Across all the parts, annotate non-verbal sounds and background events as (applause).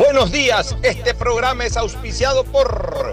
Buenos días, este programa es auspiciado por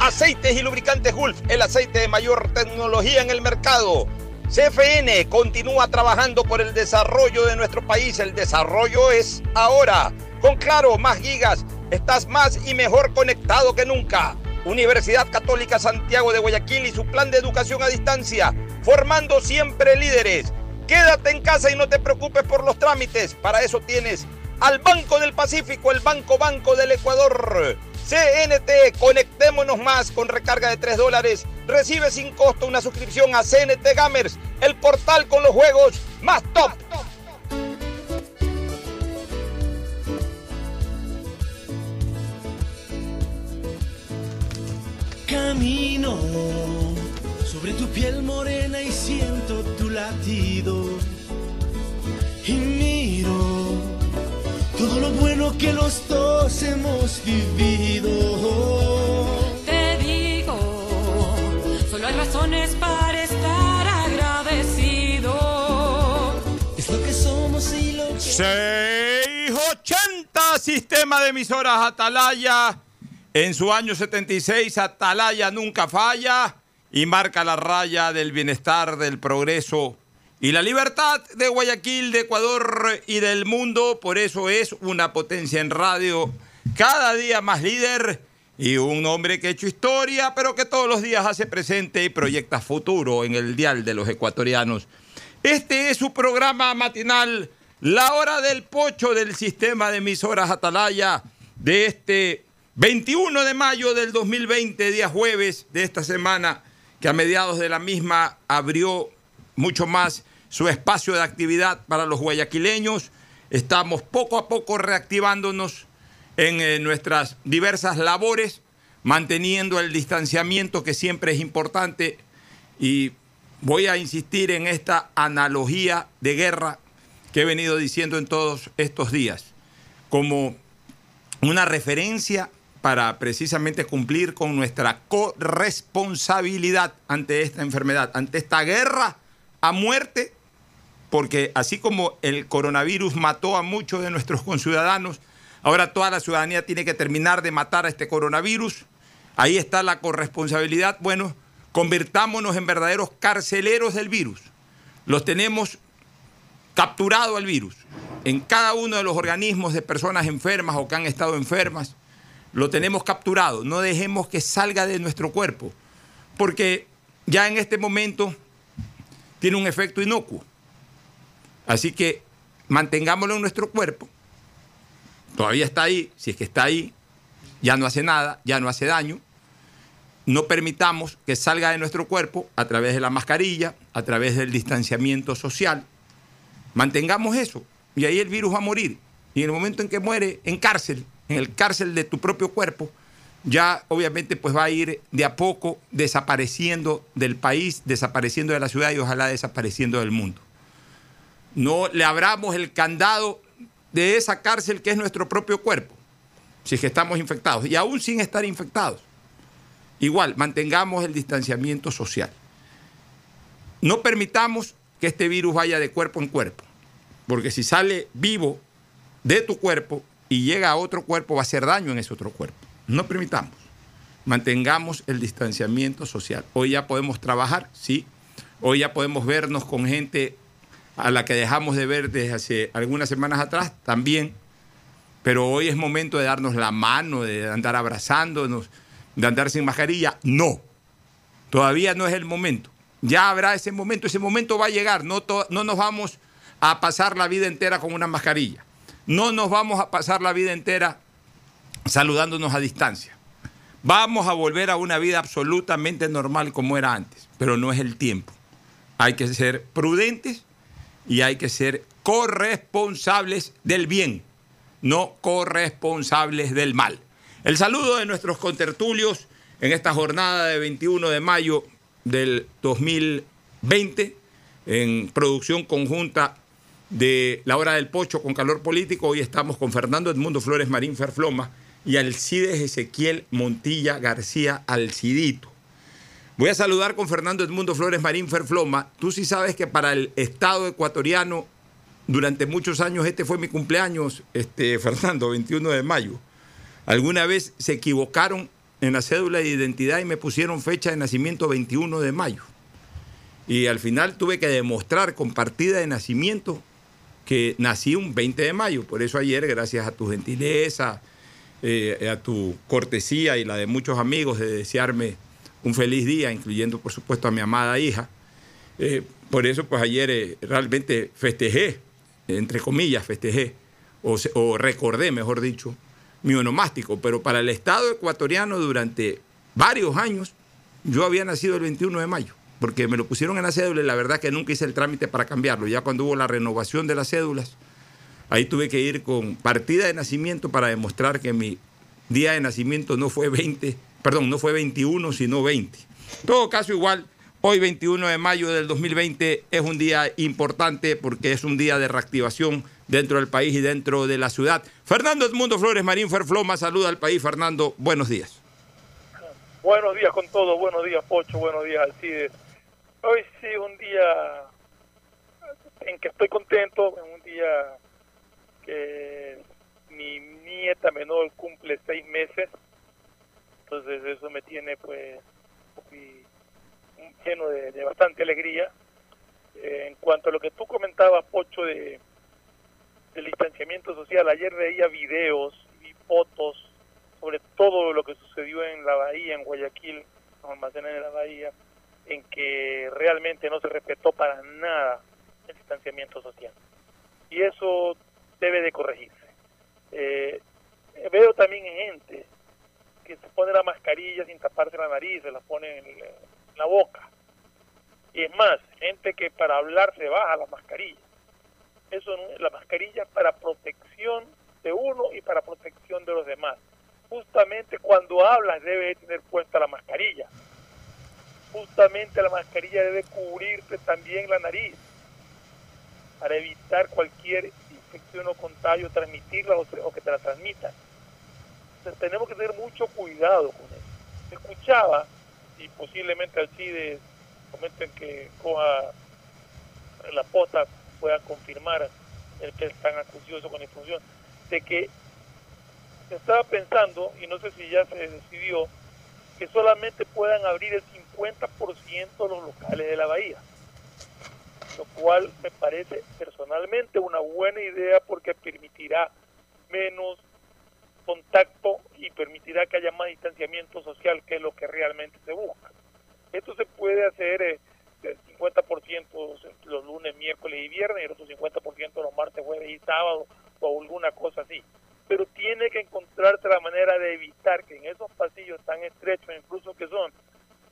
Aceites y Lubricantes Gulf, el aceite de mayor tecnología en el mercado. CFN continúa trabajando por el desarrollo de nuestro país. El desarrollo es ahora. Con Claro, más gigas, estás más y mejor conectado que nunca. Universidad Católica Santiago de Guayaquil y su plan de educación a distancia, formando siempre líderes. Quédate en casa y no te preocupes por los trámites. Para eso tienes al Banco del Pacífico, el Banco Banco del Ecuador. CNT, conectémonos más con recarga de 3 dólares. Recibe sin costo una suscripción a CNT Gamers, el portal con los juegos más top. Camino sobre tu piel morena y siento tu latido. Y miro todo lo bueno que los dos hemos vivido. Te digo, solo hay razones para estar agradecido. Es lo que somos y lo que... 680 Sistema de emisoras Atalaya. En su año 76, Atalaya nunca falla y marca la raya del bienestar, del progreso y la libertad de Guayaquil, de Ecuador y del mundo. Por eso es una potencia en radio, cada día más líder y un hombre que ha hecho historia, pero que todos los días hace presente y proyecta futuro en el dial de los ecuatorianos. Este es su programa matinal, La Hora del Pocho del sistema de emisoras Atalaya de este 21 de mayo del 2020, día jueves de esta semana, que a mediados de la misma abrió mucho más su espacio de actividad para los guayaquileños. Estamos poco a poco reactivándonos en eh, nuestras diversas labores, manteniendo el distanciamiento que siempre es importante y voy a insistir en esta analogía de guerra que he venido diciendo en todos estos días, como una referencia para precisamente cumplir con nuestra corresponsabilidad ante esta enfermedad, ante esta guerra a muerte, porque así como el coronavirus mató a muchos de nuestros conciudadanos, ahora toda la ciudadanía tiene que terminar de matar a este coronavirus. Ahí está la corresponsabilidad. Bueno, convirtámonos en verdaderos carceleros del virus. Los tenemos capturado al virus en cada uno de los organismos de personas enfermas o que han estado enfermas. Lo tenemos capturado. No dejemos que salga de nuestro cuerpo, porque ya en este momento tiene un efecto inocuo. Así que mantengámoslo en nuestro cuerpo. Todavía está ahí, si es que está ahí, ya no hace nada, ya no hace daño. No permitamos que salga de nuestro cuerpo a través de la mascarilla, a través del distanciamiento social. Mantengamos eso y ahí el virus va a morir. Y en el momento en que muere en cárcel, en el cárcel de tu propio cuerpo, ya obviamente pues va a ir de a poco desapareciendo del país, desapareciendo de la ciudad y ojalá desapareciendo del mundo. No le abramos el candado de esa cárcel que es nuestro propio cuerpo, si es que estamos infectados, y aún sin estar infectados. Igual, mantengamos el distanciamiento social. No permitamos que este virus vaya de cuerpo en cuerpo, porque si sale vivo de tu cuerpo y llega a otro cuerpo, va a hacer daño en ese otro cuerpo. No permitamos. Mantengamos el distanciamiento social. Hoy ya podemos trabajar, sí. Hoy ya podemos vernos con gente a la que dejamos de ver desde hace algunas semanas atrás, también. Pero hoy es momento de darnos la mano, de andar abrazándonos, de andar sin mascarilla. No, todavía no es el momento. Ya habrá ese momento, ese momento va a llegar. No, no nos vamos a pasar la vida entera con una mascarilla. No nos vamos a pasar la vida entera saludándonos a distancia. Vamos a volver a una vida absolutamente normal como era antes, pero no es el tiempo. Hay que ser prudentes y hay que ser corresponsables del bien, no corresponsables del mal. El saludo de nuestros contertulios en esta jornada de 21 de mayo del 2020 en producción conjunta de La Hora del Pocho con Calor Político. Hoy estamos con Fernando Edmundo Flores Marín Ferfloma y Alcides Ezequiel Montilla García Alcidito. Voy a saludar con Fernando Edmundo Flores Marín Ferfloma. Tú sí sabes que para el Estado ecuatoriano, durante muchos años, este fue mi cumpleaños, este, Fernando, 21 de mayo. Alguna vez se equivocaron en la cédula de identidad y me pusieron fecha de nacimiento 21 de mayo. Y al final tuve que demostrar con partida de nacimiento que nací un 20 de mayo. Por eso ayer, gracias a tu gentileza, eh, a tu cortesía y la de muchos amigos de desearme un feliz día, incluyendo por supuesto a mi amada hija. Eh, por eso pues ayer eh, realmente festejé, entre comillas festejé, o, o recordé, mejor dicho, mi onomástico. Pero para el Estado ecuatoriano durante varios años yo había nacido el 21 de mayo, porque me lo pusieron en la cédula y la verdad que nunca hice el trámite para cambiarlo. Ya cuando hubo la renovación de las cédulas, Ahí tuve que ir con partida de nacimiento para demostrar que mi día de nacimiento no fue 20, perdón, no fue 21, sino 20. En todo caso, igual, hoy 21 de mayo del 2020 es un día importante porque es un día de reactivación dentro del país y dentro de la ciudad. Fernando Edmundo Flores Marín Ferfloma saluda al país. Fernando, buenos días. Buenos días con todo, buenos días Pocho, buenos días Alcides. Hoy sí un día en que estoy contento, en un día que mi nieta menor cumple seis meses, entonces eso me tiene pues muy- lleno de, de bastante alegría. Eh, en cuanto a lo que tú comentabas, Pocho, de del distanciamiento social, ayer veía videos y fotos sobre todo lo que sucedió en la bahía, en Guayaquil, los almacenes de la bahía, en que realmente no se respetó para nada el distanciamiento social. Y eso debe de corregirse. Eh, veo también gente que se pone la mascarilla sin taparse la nariz, se la pone en, la- boca. Y es más, gente que para hablar se baja la mascarilla. Eso no- la mascarilla es para protección de uno y para protección de los demás justamente cuando hablas debe de tener puesta la mascarilla. Justamente la mascarilla debe cubrirte también la nariz para evitar cualquier infección o contagio, transmitirla o, o que te la transmitan. Tenemos que tener mucho cuidado con eso. Escuchaba, y posiblemente Alcides comenten que coja la posta pueda confirmar el que es tan acucioso con infusión, de que estaba pensando, y no sé si ya se decidió, que solamente puedan abrir el 50% los locales de la bahía. Lo cual me parece personalmente una buena idea porque permitirá menos contacto y permitirá que haya más distanciamiento social, que es lo que realmente se busca. Esto se puede hacer eh, el 50% los lunes, miércoles y viernes, y el otro 50% los martes, jueves y sábado, o alguna cosa así pero tiene que encontrarse la manera de evitar que en esos pasillos tan estrechos, incluso que son,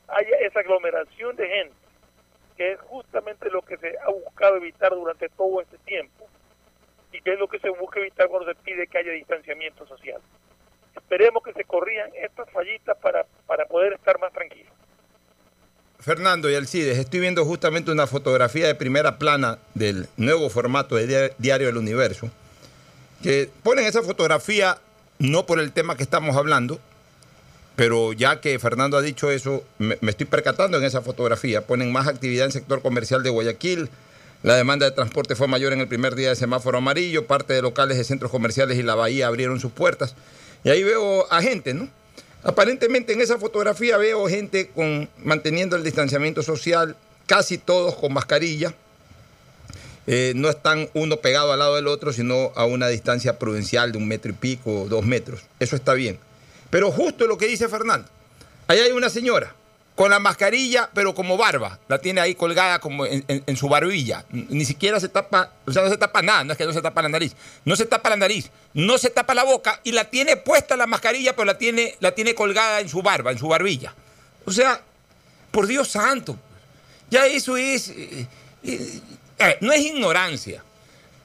haya esa aglomeración de gente, que es justamente lo que se ha buscado evitar durante todo este tiempo, y que es lo que se busca evitar cuando se pide que haya distanciamiento social. Esperemos que se corrijan estas fallitas para, para poder estar más tranquilos. Fernando y Alcides, estoy viendo justamente una fotografía de primera plana del nuevo formato de Dia- Diario del Universo, que ponen esa fotografía no por el tema que estamos hablando, pero ya que Fernando ha dicho eso, me, me estoy percatando en esa fotografía. Ponen más actividad en el sector comercial de Guayaquil. La demanda de transporte fue mayor en el primer día de semáforo amarillo. Parte de locales de centros comerciales y la bahía abrieron sus puertas. Y ahí veo a gente, ¿no? Aparentemente en esa fotografía veo gente con, manteniendo el distanciamiento social, casi todos con mascarilla. eh, no están uno pegado al lado del otro, sino a una distancia prudencial de un metro y pico, dos metros. Eso está bien. Pero justo lo que dice Fernando. Ahí hay una señora con la mascarilla, pero como barba. La tiene ahí colgada como en, su barbilla. Ni siquiera se tapa, o sea, no se tapa nada, no es que no se tapa la nariz. No se tapa la nariz, no se tapa la boca y la tiene puesta la mascarilla, pero la tiene, la tiene colgada en su barba, en su barbilla. O sea, por Dios santo, ya eso es... eh, eh, no es ignorancia.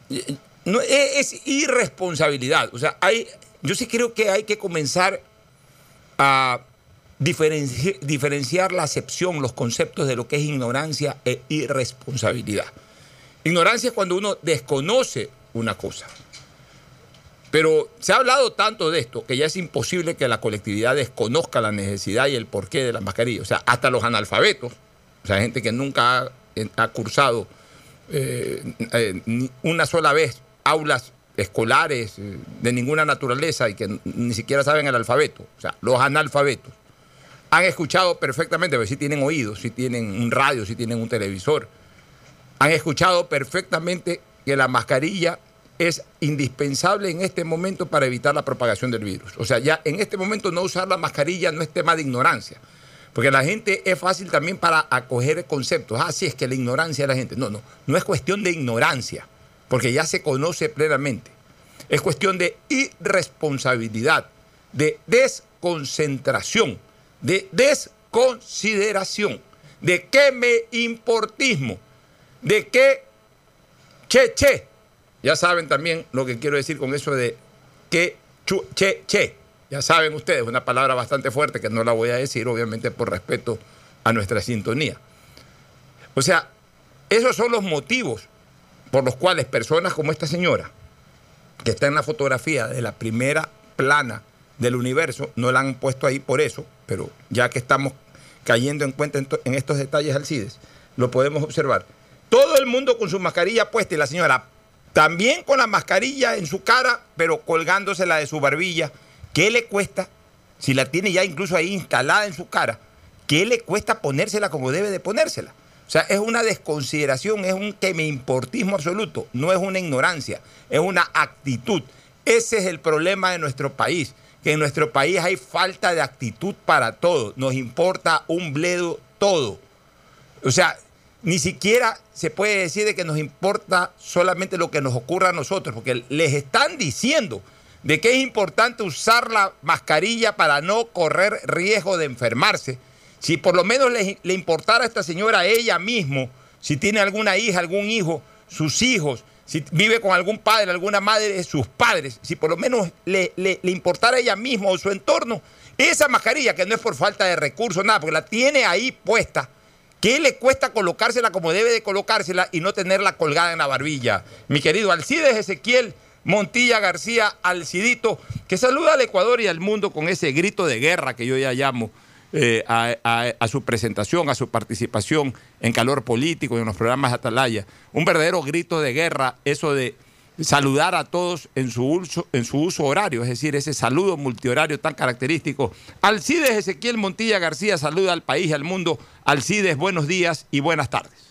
Eh, no, es, es irresponsabilidad. O sea, hay, yo sí creo que hay que comenzar a diferenci- diferenciar la acepción, los conceptos de lo que es ignorancia e irresponsabilidad. Ignorancia es cuando uno desconoce una cosa. Pero se ha hablado tanto de esto que ya es imposible que la colectividad desconozca la necesidad y el porqué de las mascarillas. O sea, hasta los analfabetos, o sea, gente que nunca ha, cursado eh, eh, una sola vez aulas escolares eh, de ninguna naturaleza y que ni siquiera saben el alfabeto, o sea, los analfabetos, han escuchado perfectamente, porque sí tienen oídos, sí tienen un radio, sí tienen un televisor, han escuchado perfectamente que la mascarilla es indispensable en este momento para evitar la propagación del virus. O sea, ya en este momento no usar la mascarilla no es tema de ignorancia. Porque la gente es fácil también para acoger conceptos. Ah, es que la ignorancia de la gente. No, no, no es cuestión de ignorancia, porque ya se conoce plenamente. Es cuestión de irresponsabilidad, de desconcentración, de desconsideración, de qué me importismo, de qué che, che. Ya saben también lo que quiero decir con eso de que che, che. Ya saben ustedes, una palabra bastante fuerte que no la voy a decir, obviamente por respeto a nuestra sintonía. O sea, esos son los motivos por los cuales personas como esta señora, que está en la fotografía de la primera plana del universo, no la han puesto ahí por eso, pero ya que estamos cayendo en cuenta en, to- en estos detalles Alcides, lo podemos observar. Todo el mundo con su mascarilla puesta y la señora también con la mascarilla en su cara, pero colgándosela de su barbilla. ¿Qué le cuesta, si la tiene ya incluso ahí instalada en su cara, qué le cuesta ponérsela como debe de ponérsela? O sea, es una desconsideración, es un que me importismo absoluto, no es una ignorancia, es una actitud. Ese es el problema de nuestro país, que en nuestro país hay falta de actitud para todo, nos importa un bledo todo. O sea, ni siquiera se puede decir de que nos importa solamente lo que nos ocurra a nosotros, porque les están diciendo de que es importante usar la mascarilla para no correr riesgo de enfermarse. Si por lo menos le, importara a esta señora a ella mismo, si tiene alguna hija, algún hijo, sus hijos, si vive con algún padre, alguna madre, sus padres, si por lo menos le, le- le importara a ella misma o su entorno, esa mascarilla, que no es por falta de recursos, nada, porque la tiene ahí puesta, ¿Qué le cuesta colocársela como debe de colocársela y no tenerla colgada en la barbilla? Mi querido Alcides Ezequiel Montilla García Alcidito, que saluda al Ecuador y al mundo con ese grito de guerra que yo ya llamo eh, a, su presentación, a su participación en calor político en los programas Atalaya. Un verdadero grito de guerra, eso de saludar a todos en su uso, en su uso horario, es decir, ese saludo multihorario tan característico. Alcides Ezequiel Montilla García saluda al país y al mundo. Alcides, buenos días y buenas tardes.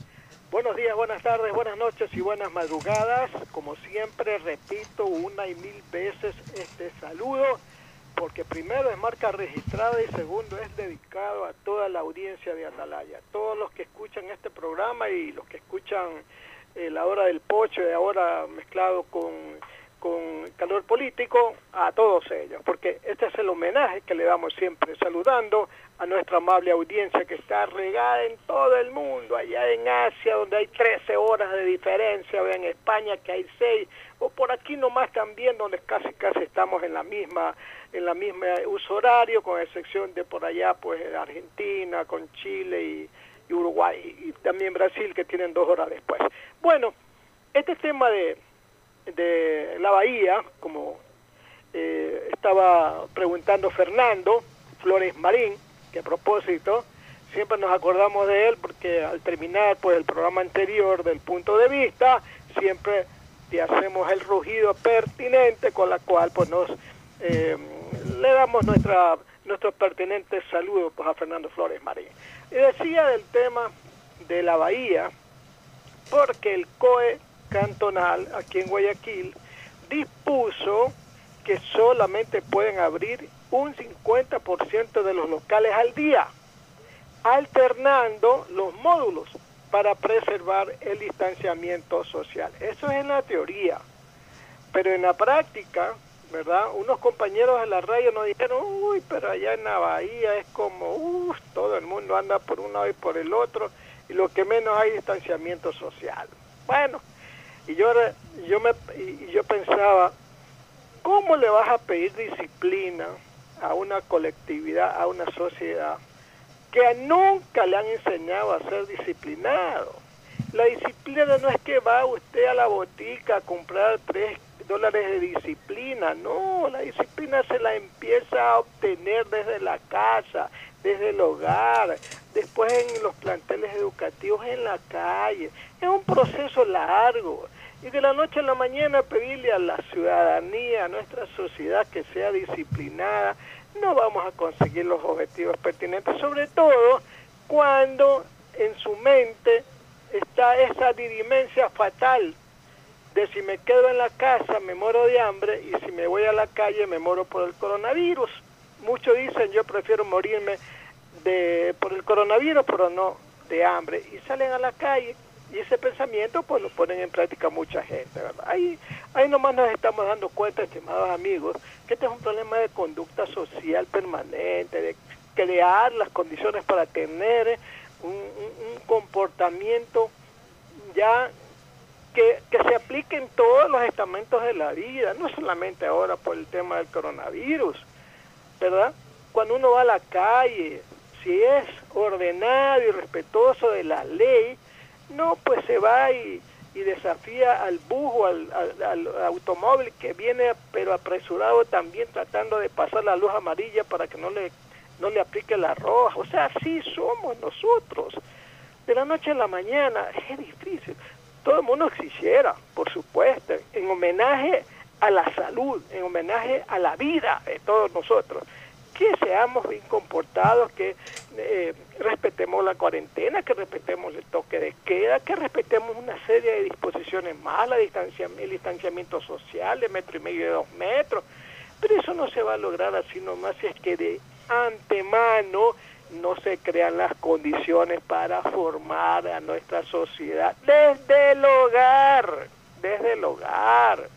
Buenos días, buenas tardes, buenas noches y buenas madrugadas. Como siempre, repito una y mil veces este saludo, porque primero es marca registrada y segundo es dedicado a toda la audiencia de Atalaya. Todos los que escuchan este programa y los que escuchan eh, la hora del pocho y ahora mezclado con, con calor político, a todos ellos, porque este es el homenaje que le damos siempre, saludando a nuestra amable audiencia que está regada en todo el mundo, allá en Asia donde hay 13 horas de diferencia, o en España que hay 6, o por aquí nomás también donde casi casi estamos en la misma en la misma uso horario, con excepción de por allá pues Argentina, con Chile y, y Uruguay, y también Brasil que tienen dos horas después. Bueno, este tema de, de la bahía, como eh, estaba preguntando Fernando Flores Marín, que a propósito, siempre nos acordamos de él porque al terminar pues el programa anterior del punto de vista, siempre te hacemos el rugido pertinente con la cual pues nos eh, le damos nuestra nuestro pertinente saludo pues a Fernando Flores Marín. Y decía del tema de la bahía, porque el COE cantonal aquí en Guayaquil dispuso que solamente pueden abrir un 50% de los locales al día, alternando los módulos para preservar el distanciamiento social. Eso es en la teoría, pero en la práctica, ¿verdad? Unos compañeros de la radio nos dijeron, uy, pero allá en la bahía es como, uff, todo el mundo anda por un lado y por el otro, y lo que menos hay distanciamiento social. Bueno, y yo, yo, me, y yo pensaba, ¿cómo le vas a pedir disciplina a una colectividad, a una sociedad que nunca le han enseñado a ser disciplinado? La disciplina no es que va usted a la botica a comprar tres dólares de disciplina, no, la disciplina se la empieza a obtener desde la casa, desde el hogar, después en los planteles educativos en la calle. Es un proceso largo. Y de la noche a la mañana pedirle a la ciudadanía, a nuestra sociedad que sea disciplinada, no vamos a conseguir los objetivos pertinentes, sobre todo cuando en su mente está esa dirimencia fatal de si me quedo en la casa me muero de hambre y si me voy a la calle me muero por el coronavirus. Muchos dicen yo prefiero morirme de, por el coronavirus, pero no de hambre. Y salen a la calle y ese pensamiento pues lo ponen en práctica mucha gente, ¿verdad? Ahí, ahí nomás nos estamos dando cuenta, estimados amigos, que este es un problema de conducta social permanente, de crear las condiciones para tener un, comportamiento ya que, se aplique en todos los estamentos de la vida, no solamente ahora por el tema del coronavirus, ¿verdad? Cuando uno va a la calle, si es ordenado y respetuoso de la ley, no, pues se va y, y desafía al bus o al, al, al, automóvil que viene pero apresurado también tratando de pasar la luz amarilla para que no le, no le aplique la roja. O sea, así somos nosotros. De la noche a la mañana es difícil. Todo el mundo quisiera, por supuesto, en homenaje a la salud, en homenaje a la vida de todos nosotros que seamos bien comportados, que eh, respetemos la cuarentena, que respetemos el toque de queda, que respetemos una serie de disposiciones más, la distancia, el distanciamiento social de metro y medio de dos metros. Pero eso no se va a lograr así nomás si es que de antemano no se crean las condiciones para formar a nuestra sociedad desde el hogar, desde el hogar.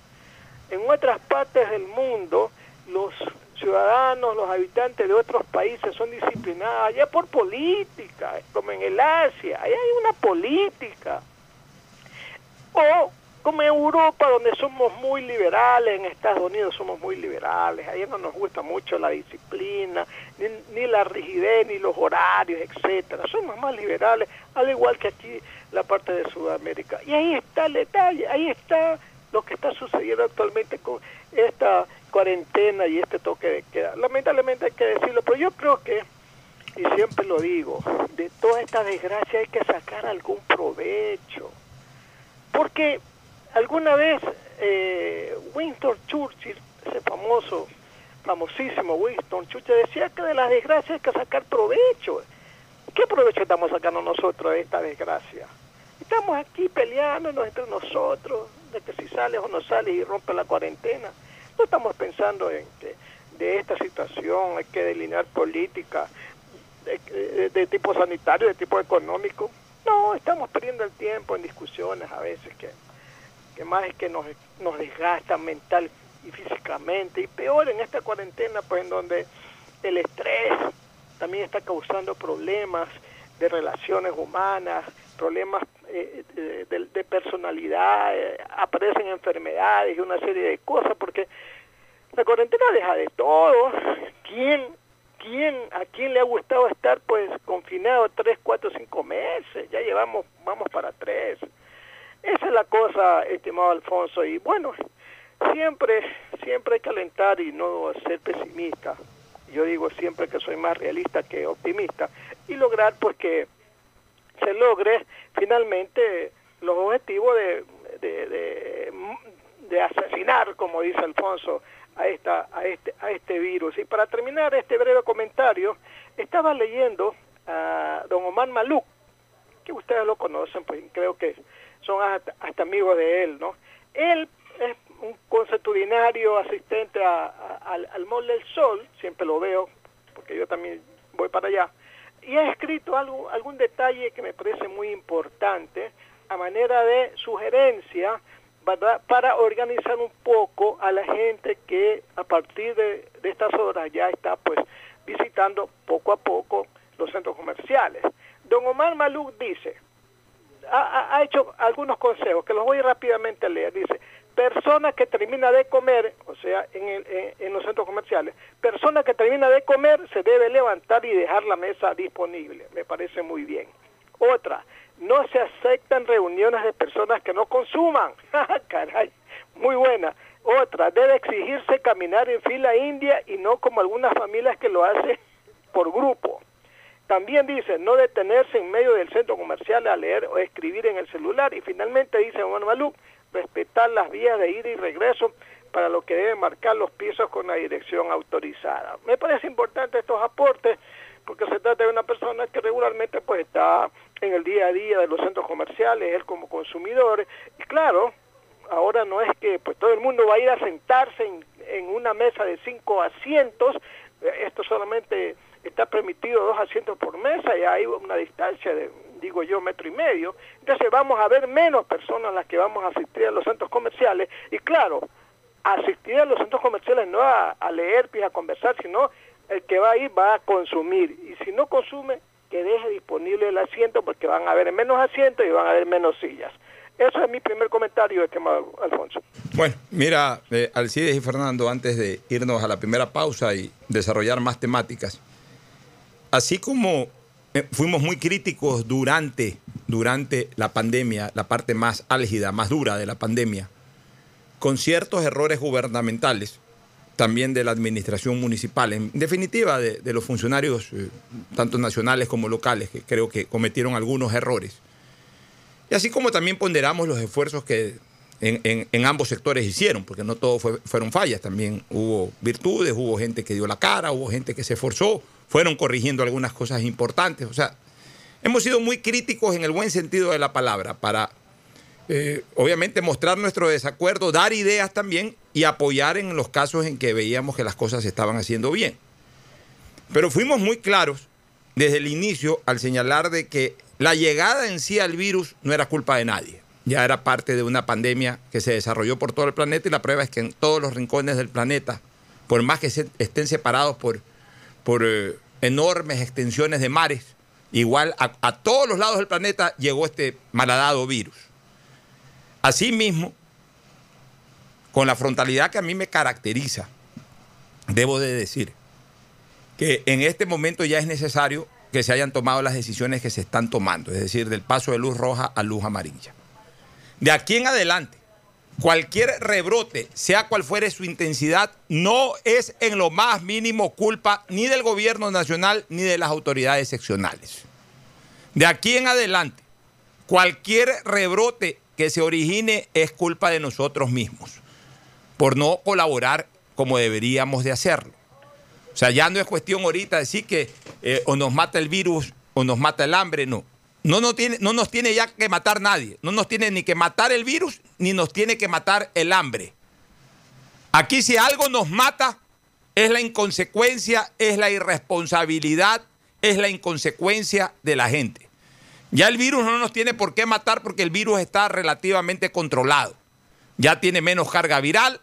En otras partes del mundo, los ciudadanos, los habitantes de otros países son disciplinados allá por política, como en el Asia, allá hay una política. O como Europa, donde somos muy liberales, en Estados Unidos somos muy liberales, allá no nos gusta mucho la disciplina, ni, ni la rigidez, ni los horarios, etcétera. Somos más liberales, al igual que aquí la parte de Sudamérica. Y ahí está el detalle, ahí está lo que está sucediendo actualmente con esta cuarentena y este toque de queda. Lamentablemente hay que decirlo, pero yo creo que, y siempre lo digo, de toda esta desgracia hay que sacar algún provecho. Porque alguna vez eh, Winston Churchill, ese famoso, famosísimo Winston Churchill, decía que de las desgracias hay que sacar provecho. ¿Qué provecho estamos sacando nosotros de esta desgracia? Estamos aquí peleándonos entre nosotros, de que si sales o no sales y rompe la cuarentena. No estamos pensando en que de esta situación hay que delinear política de, tipo sanitario, de tipo económico. No, estamos perdiendo el tiempo en discusiones a veces que, que más es que nos, nos desgastan mental y físicamente. Y peor en esta cuarentena, pues en donde el estrés también está causando problemas de relaciones humanas, problemas eh, de, de, personalidad, eh, aparecen enfermedades y una serie de cosas, porque la cuarentena deja de todo. ¿Quién, quién, a quién le ha gustado estar pues confinado tres, cuatro, cinco meses? Ya llevamos, vamos para tres. Esa es la cosa, estimado Alfonso, y bueno, siempre, siempre hay que alentar y no ser pesimista. Yo digo siempre que soy más realista que optimista y lograr pues que se logre finalmente los objetivos de, de, de, de, asesinar, como dice Alfonso, a, esta, a, este, a este virus. Y para terminar este breve comentario, estaba leyendo a don Omar Maluk, que ustedes lo conocen, pues creo que son hasta, hasta amigos de él, ¿no? Él es un consuetudinario asistente a- al, al Mall del Sol, siempre lo veo, porque yo también voy para allá, y ha escrito algo, algún detalle que me parece muy importante a manera de sugerencia ¿verdad? para organizar un poco a la gente que a partir de, de estas horas ya está pues visitando poco a poco los centros comerciales. Don Omar Maluk dice, ha, hecho algunos consejos que los voy rápidamente a leer. Dice, persona que termina de comer, o sea, en, el- en- en los centros comerciales, persona que termina de comer se debe levantar y dejar la mesa disponible. Me parece muy bien. Otra, no se aceptan reuniones de personas que no consuman. (laughs) Caray, muy buena. Otra, debe exigirse caminar en fila india y no como algunas familias que lo hacen por grupo. También dice no detenerse en medio del centro comercial a leer o escribir en el celular. Y finalmente dice Juan Malú, respetar las vías de ida y regreso para lo que deben marcar los pisos con la dirección autorizada. Me parece importante estos aportes porque se trata de una persona que regularmente pues está en el día a día de los centros comerciales, él como consumidor. Y claro, ahora no es que pues todo el mundo va a ir a sentarse en, una mesa de cinco asientos, esto solamente está permitido dos asientos por mesa y hay una distancia de, digo yo, metro y medio. Entonces vamos a ver menos personas las que vamos a asistir a los centros comerciales y claro, asistir a los centros comerciales no a, a leer y a conversar, sino el que va a ir va a consumir y si no consume, que deje disponible el asiento porque van a haber menos asientos y van a haber menos sillas. Eso es mi primer comentario, estimado Alfonso. Bueno, mira, eh, Alcides y Fernando, antes de irnos a la primera pausa y desarrollar más temáticas, así como eh, fuimos muy críticos durante, durante la pandemia, la parte más álgida, más dura de la pandemia, con ciertos errores gubernamentales, también de la administración municipal, en definitiva de, de los funcionarios, eh, tanto nacionales como locales, que creo que cometieron algunos errores. Y así como también ponderamos los esfuerzos que en, ambos sectores hicieron, porque no todo fue- fueron fallas, también hubo virtudes, hubo gente que dio la cara, hubo gente que se esforzó, fueron corrigiendo algunas cosas importantes. O sea, hemos sido muy críticos en el buen sentido de la palabra para, eh, obviamente, mostrar nuestro desacuerdo, dar ideas también y apoyar en los casos en que veíamos que las cosas se estaban haciendo bien. Pero fuimos muy claros desde el inicio al señalar de que la llegada en sí al virus no era culpa de nadie. Ya era parte de una pandemia que se desarrolló por todo el planeta y la prueba es que en todos los rincones del planeta, por más que estén separados por, por eh, enormes extensiones de mares, igual a, todos los lados del planeta llegó este malhadado virus. Asimismo, con la frontalidad que a mí me caracteriza, debo de decir que en este momento ya es necesario que se hayan tomado las decisiones que se están tomando, es decir, del paso de luz roja a luz amarilla. De aquí en adelante, cualquier rebrote, sea cual fuere su intensidad, no es en lo más mínimo culpa ni del gobierno nacional ni de las autoridades seccionales. De aquí en adelante, cualquier rebrote que se origine es culpa de nosotros mismos, por no colaborar como deberíamos de hacerlo. O sea, ya no es cuestión ahorita de decir que eh, o nos mata el virus o nos mata el hambre, no. No nos, tiene, no nos tiene ya que matar nadie. No nos tiene ni que matar el virus ni nos tiene que matar el hambre. Aquí si algo nos mata es la inconsecuencia, es la irresponsabilidad, es la inconsecuencia de la gente. Ya el virus no nos tiene por qué matar porque el virus está relativamente controlado. Ya tiene menos carga viral,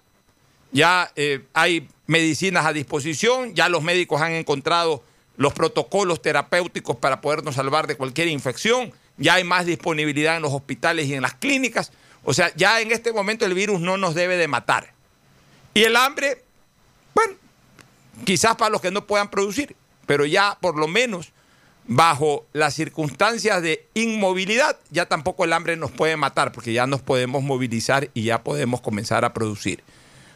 ya eh, hay medicinas a disposición, ya los médicos han encontrado los protocolos terapéuticos para podernos salvar de cualquier infección, ya hay más disponibilidad en los hospitales y en las clínicas, o sea, ya en este momento el virus no nos debe de matar. Y el hambre, bueno, quizás para los que no puedan producir, pero ya por lo menos bajo las circunstancias de inmovilidad, ya tampoco el hambre nos puede matar, porque ya nos podemos movilizar y ya podemos comenzar a producir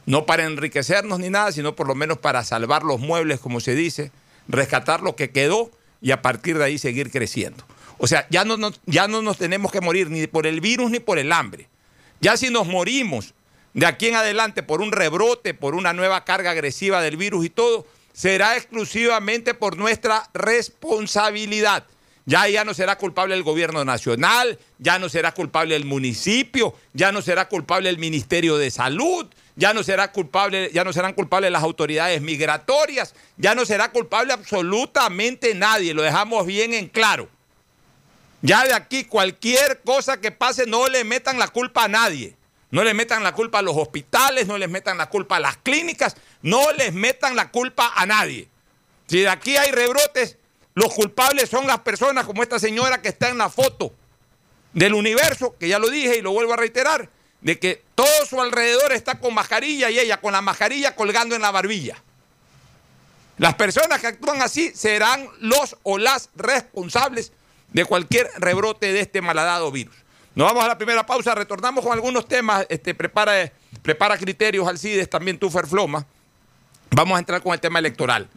no para enriquecernos ni nada, sino por lo menos para salvar los muebles, como se dice, rescatar lo que quedó y a partir de ahí seguir creciendo. O sea, ya no, nos, ya no nos tenemos que morir ni por el virus ni por el hambre. Ya si nos morimos de aquí en adelante por un rebrote, por una nueva carga agresiva del virus y todo, será exclusivamente por nuestra responsabilidad. Ya ya no será culpable el gobierno nacional, ya no será culpable el municipio, ya no será culpable el Ministerio de Salud, ya no será culpable, ya no serán culpables las autoridades migratorias, ya no será culpable absolutamente nadie, lo dejamos bien en claro. Ya de aquí cualquier cosa que pase no le metan la culpa a nadie. No le metan la culpa a los hospitales, no les metan la culpa a las clínicas, no les metan la culpa a nadie. Si de aquí hay rebrotes, los culpables son las personas como esta señora que está en la foto del universo, que ya lo dije y lo vuelvo a reiterar, de que todo su alrededor está con mascarilla y ella con la mascarilla colgando en la barbilla. Las personas que actúan así serán los o las responsables de cualquier rebrote de este malhadado virus. Nos vamos a la primera pausa, retornamos con algunos temas. Este, prepara, prepara criterios, Alcides, también tú, Ferfloma. Vamos a entrar con el tema electoral.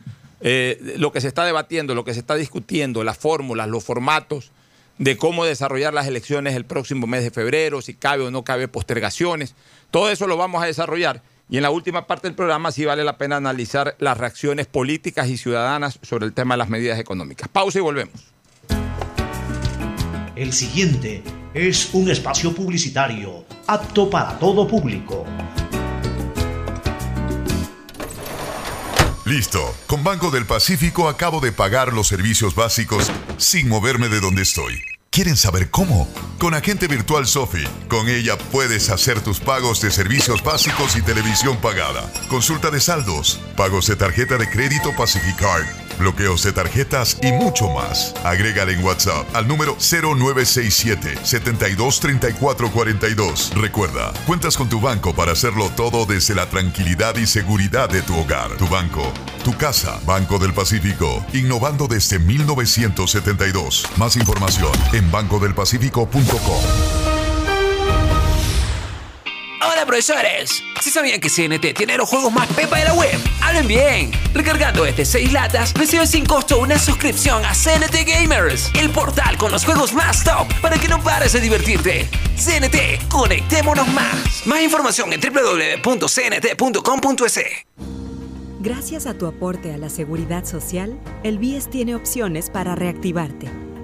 Eh, lo que se está debatiendo, lo que se está discutiendo, las fórmulas, los formatos de cómo desarrollar las elecciones el próximo mes de febrero, si cabe o no cabe postergaciones. Todo eso lo vamos a desarrollar. Y en la última parte del programa sí vale la pena analizar las reacciones políticas y ciudadanas sobre el tema de las medidas económicas. Pausa y volvemos. El siguiente es un espacio publicitario apto para todo público. Listo. Con Banco del Pacífico acabo de pagar los servicios básicos sin moverme de donde estoy. ¿Quieren saber cómo? Con Agente Virtual Sofi. Con ella puedes hacer tus pagos de servicios básicos y televisión pagada, consulta de saldos, pagos de tarjeta de crédito Pacificard, bloqueos de tarjetas y mucho más. Agrégale en WhatsApp al número 0967 723442. Recuerda, cuentas con tu banco para hacerlo todo desde la tranquilidad y seguridad de tu hogar. Tu banco, tu casa, Banco del Pacífico, innovando desde 1972. Más información en bancodelpacifico.com. Hola profesores, si sabían que CNT tiene los juegos más pepa de la web, hablen bien. Recargando este 6 latas, reciben sin costo una suscripción a CNT Gamers, el portal con los juegos más top para que no pares de divertirte. CNT, conectémonos más. Más información en www.cnt.com.es. Gracias a tu aporte a la seguridad social, el BIES tiene opciones para reactivarte.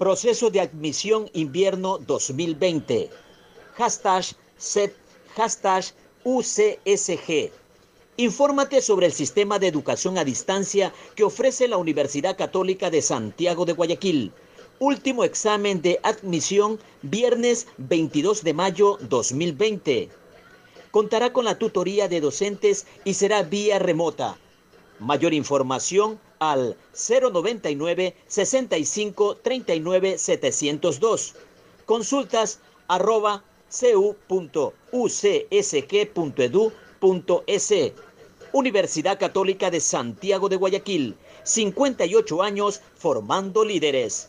Proceso de admisión invierno 2020. Hashtag set, hashtag UCSG. Infórmate sobre el sistema de educación a distancia que ofrece la Universidad Católica de Santiago de Guayaquil. Último examen de admisión viernes 22 de mayo 2020. Contará con la tutoría de docentes y será vía remota. Mayor información al 099 65 39 702. Consultas arroba cu.ucsg.edu.es. Universidad Católica de Santiago de Guayaquil. 58 años formando líderes.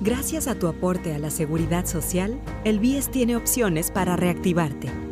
Gracias a tu aporte a la seguridad social, el BIES tiene opciones para reactivarte.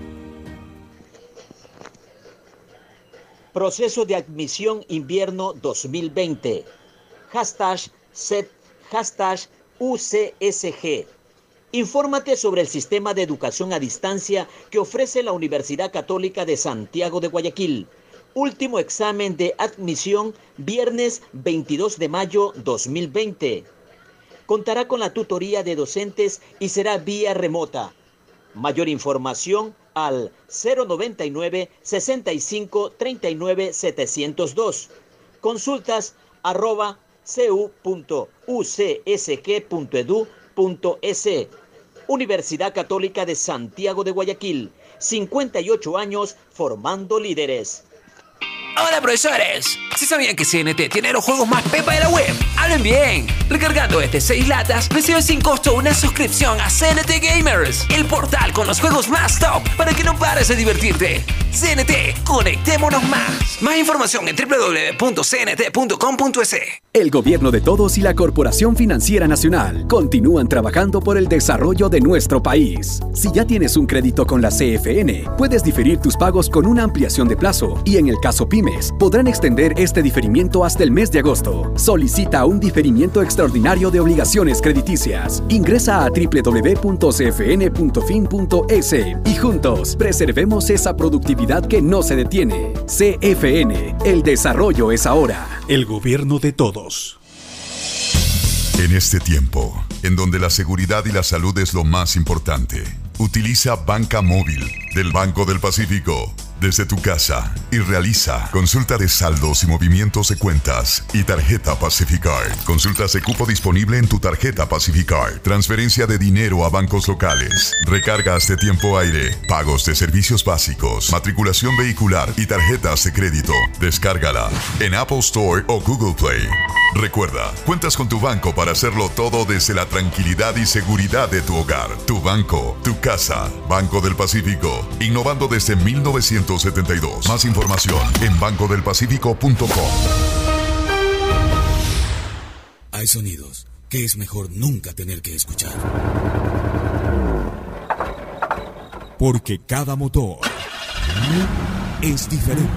Proceso de admisión invierno 2020. Hashtag set, hashtag UCSG. Infórmate sobre el sistema de educación a distancia que ofrece la Universidad Católica de Santiago de Guayaquil. Último examen de admisión viernes 22 de mayo 2020. Contará con la tutoría de docentes y será vía remota. Mayor información al 099 65 39 702. Consultas arroba cu.ucsg.edu.es. Universidad Católica de Santiago de Guayaquil. 58 años formando líderes. Hola profesores, ¿sí sabían que CNT tiene los juegos más pepa de la web? Hablen bien. Recargando este 6 latas, recibes sin costo una suscripción a CNT Gamers, el portal con los juegos más top para que no pares de divertirte. CNT, conectémonos más. Más información en www.cnt.com.es. El gobierno de todos y la Corporación Financiera Nacional continúan trabajando por el desarrollo de nuestro país. Si ya tienes un crédito con la CFN, puedes diferir tus pagos con una ampliación de plazo y en el caso pymes, podrán extender este diferimiento hasta el mes de agosto. Solicita un diferimiento extraordinario de obligaciones crediticias. Ingresa a www.cfn.fin.es y juntos preservemos esa productividad que no se detiene. CFN, el desarrollo es ahora. El gobierno de todos. En este tiempo, en donde la seguridad y la salud es lo más importante, utiliza Banca Móvil del Banco del Pacífico desde tu casa y realiza consulta de saldos y movimientos de cuentas y tarjeta Pacificard. Consultas de cupo disponible en tu tarjeta Pacificard. Transferencia de dinero a bancos locales. Recargas de tiempo aire. Pagos de servicios básicos. Matriculación vehicular y tarjetas de crédito. Descárgala en Apple Store o Google Play. Recuerda, cuentas con tu banco para hacerlo todo desde la tranquilidad y seguridad de tu hogar, tu banco, tu casa. Banco del Pacífico, innovando desde 1972. Más información en bancodelpacifico.com. Hay sonidos que es mejor nunca tener que escuchar. Porque cada motor es diferente.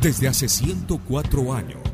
Desde hace 104 años,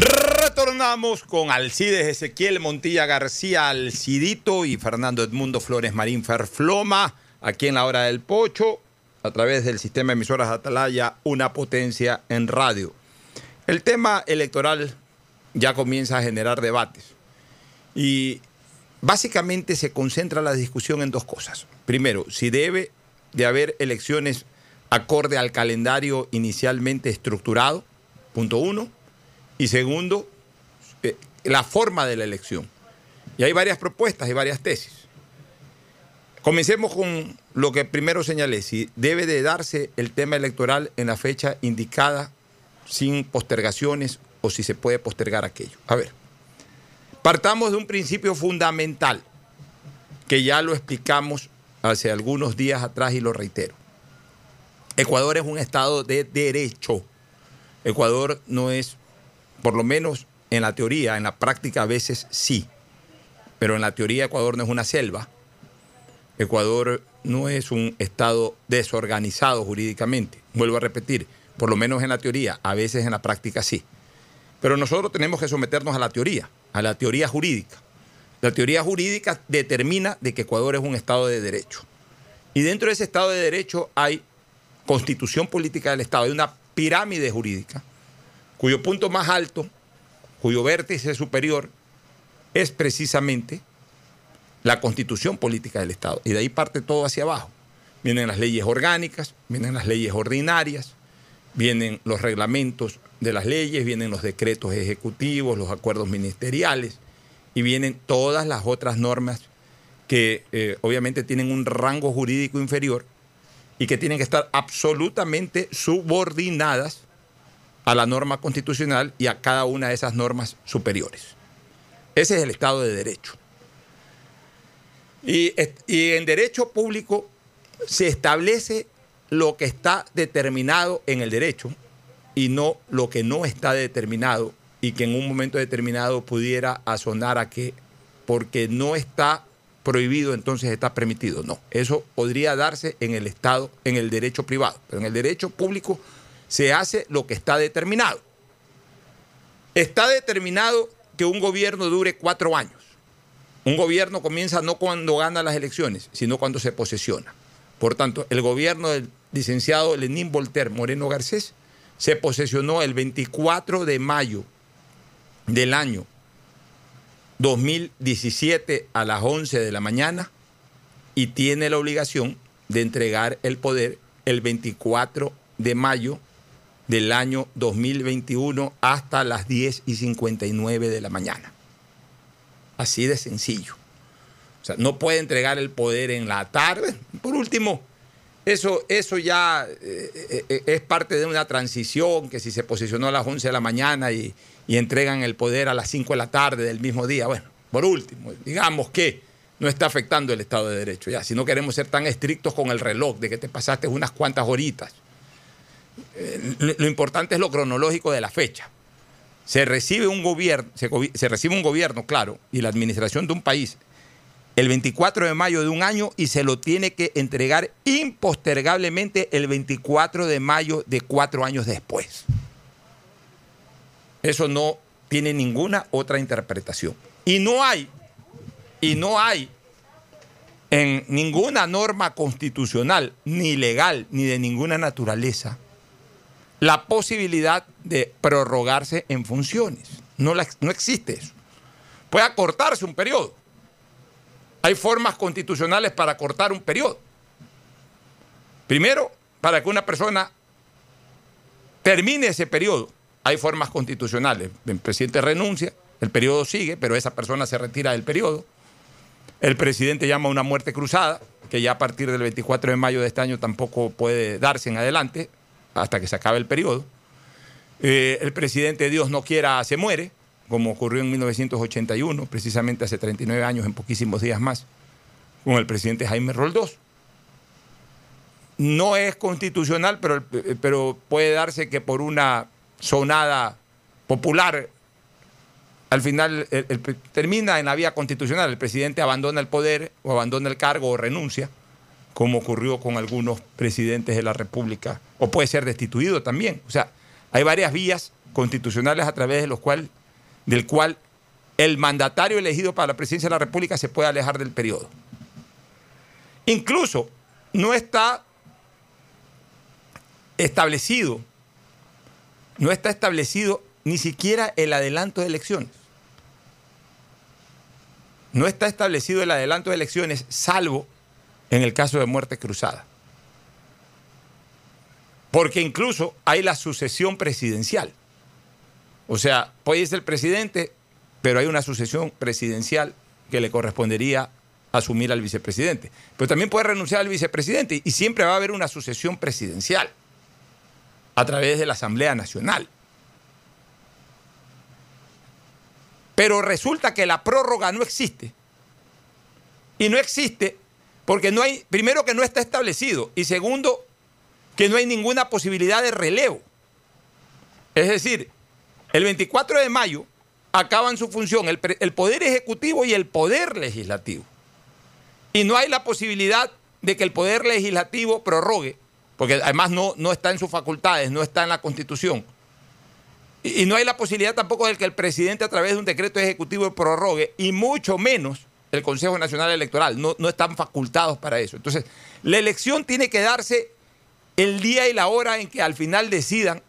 Retornamos con Alcides Ezequiel Montilla García Alcidito y Fernando Edmundo Flores Marín Ferfloma, aquí en la hora del pocho, a través del sistema de emisoras Atalaya, una potencia en radio. El tema electoral ya comienza a generar debates y básicamente se concentra la discusión en dos cosas. Primero, si debe de haber elecciones acorde al calendario inicialmente estructurado, punto uno. Y segundo, eh, la forma de la elección. Y hay varias propuestas y varias tesis. Comencemos con lo que primero señalé, si debe de darse el tema electoral en la fecha indicada sin postergaciones o si se puede postergar aquello. A ver, partamos de un principio fundamental que ya lo explicamos hace algunos días atrás y lo reitero. Ecuador es un estado de derecho. Ecuador no es por lo menos en la teoría, en la práctica a veces sí, pero en la teoría Ecuador no es una selva. Ecuador no es un Estado desorganizado jurídicamente. Vuelvo a repetir, por lo menos en la teoría, a veces en la práctica sí. Pero nosotros tenemos que someternos a la teoría, a la teoría jurídica. La teoría jurídica determina de que Ecuador es un Estado de derecho. Y dentro de ese Estado de derecho hay constitución política del Estado, hay una pirámide jurídica cuyo punto más alto, cuyo vértice superior es precisamente la constitución política del Estado. Y de ahí parte todo hacia abajo. Vienen las leyes orgánicas, vienen las leyes ordinarias, vienen los reglamentos de las leyes, vienen los decretos ejecutivos, los acuerdos ministeriales y vienen todas las otras normas que eh, obviamente tienen un rango jurídico inferior y que tienen que estar absolutamente subordinadas a la norma constitucional y a cada una de esas normas superiores. Ese es el Estado de Derecho. Y, en derecho público se establece lo que está determinado en el derecho y no lo que no está determinado y que en un momento determinado pudiera asonar a que porque no está prohibido entonces está permitido. No, eso podría darse en el Estado, en el derecho privado, pero en el derecho público se hace lo que está determinado. Está determinado que un gobierno dure cuatro años. Un gobierno comienza no cuando gana las elecciones, sino cuando se posesiona. Por tanto, el gobierno del licenciado Lenín Volter Moreno Garcés se posesionó el 24 de mayo del año 2017 a las 11 de la mañana y tiene la obligación de entregar el poder el 24 de mayo del año 2021 hasta las 10 y 59 de la mañana. Así de sencillo. O sea, no puede entregar el poder en la tarde. Por último, eso, eso ya eh, eh, es parte de una transición que si se posicionó a las 11 de la mañana y, y entregan el poder a las 5 de la tarde del mismo día, bueno, por último, digamos que no está afectando el Estado de Derecho. Ya, si no queremos ser tan estrictos con el reloj de que te pasaste unas cuantas horitas. Eh, lo importante es lo cronológico de la fecha. Se recibe un gobierno, se, se recibe un gobierno, claro, y la administración de un país el 24 de mayo de un año y se lo tiene que entregar impostergablemente el 24 de mayo de cuatro años después. Eso no tiene ninguna otra interpretación. Y no hay, y no hay en ninguna norma constitucional, ni legal, ni de ninguna naturaleza, la posibilidad de prorrogarse en funciones. No, no existe eso. Puede acortarse un periodo hay formas constitucionales para cortar un periodo. Primero, para que una persona termine ese periodo, hay formas constitucionales. El presidente renuncia, el periodo sigue, pero esa persona se retira del periodo. El presidente llama a una muerte cruzada, que ya a partir del 24 de mayo de este año tampoco puede darse en adelante, hasta que se acabe el periodo. Eh, el presidente Dios no quiera se muere, como ocurrió en 1981, precisamente hace 39 años, en poquísimos días más, con el presidente Jaime Roldós. No es constitucional, pero, pero puede darse que por una sonada popular, al final termina en la vía constitucional, el presidente abandona el poder o abandona el cargo o renuncia, como ocurrió con algunos presidentes de la República, o puede ser destituido también. O sea, hay varias vías constitucionales a través de los cuales del cual el mandatario elegido para la presidencia de la República se puede alejar del periodo. Incluso no está establecido, no está establecido ni siquiera el adelanto de elecciones. No está establecido el adelanto de elecciones, salvo en el caso de muerte cruzada. Porque incluso hay la sucesión presidencial. O sea, puede ser el presidente, pero hay una sucesión presidencial que le correspondería asumir al vicepresidente. Pero también puede renunciar al vicepresidente y siempre va a haber una sucesión presidencial a través de la Asamblea Nacional. Pero resulta que la prórroga no existe. Y no existe porque no hay, primero que no está establecido y segundo que no hay ninguna posibilidad de relevo. Es decir, el 24 de mayo acaban su función el, Poder Ejecutivo y el Poder Legislativo. Y no hay la posibilidad de que el Poder Legislativo prorrogue, porque además no, no está en sus facultades, no está en la Constitución. Y, y no hay la posibilidad tampoco de que el presidente a través de un decreto ejecutivo prorrogue, y mucho menos el Consejo Nacional Electoral. No, están facultados para eso. Entonces, la elección tiene que darse el día y la hora en que al final decidan,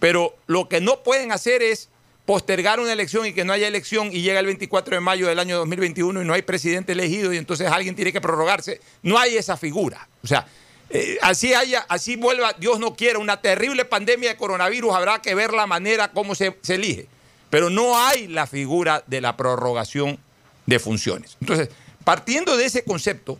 pero lo que no pueden hacer es postergar una elección y que no haya elección y llega el 24 de mayo del año 2021 y no hay presidente elegido y entonces alguien tiene que prorrogarse. No hay esa figura. O sea, eh, así haya, así vuelva, Dios no quiera, una terrible pandemia de coronavirus, habrá que ver la manera como se, se elige. Pero no hay la figura de la prorrogación de funciones. Entonces, partiendo de ese concepto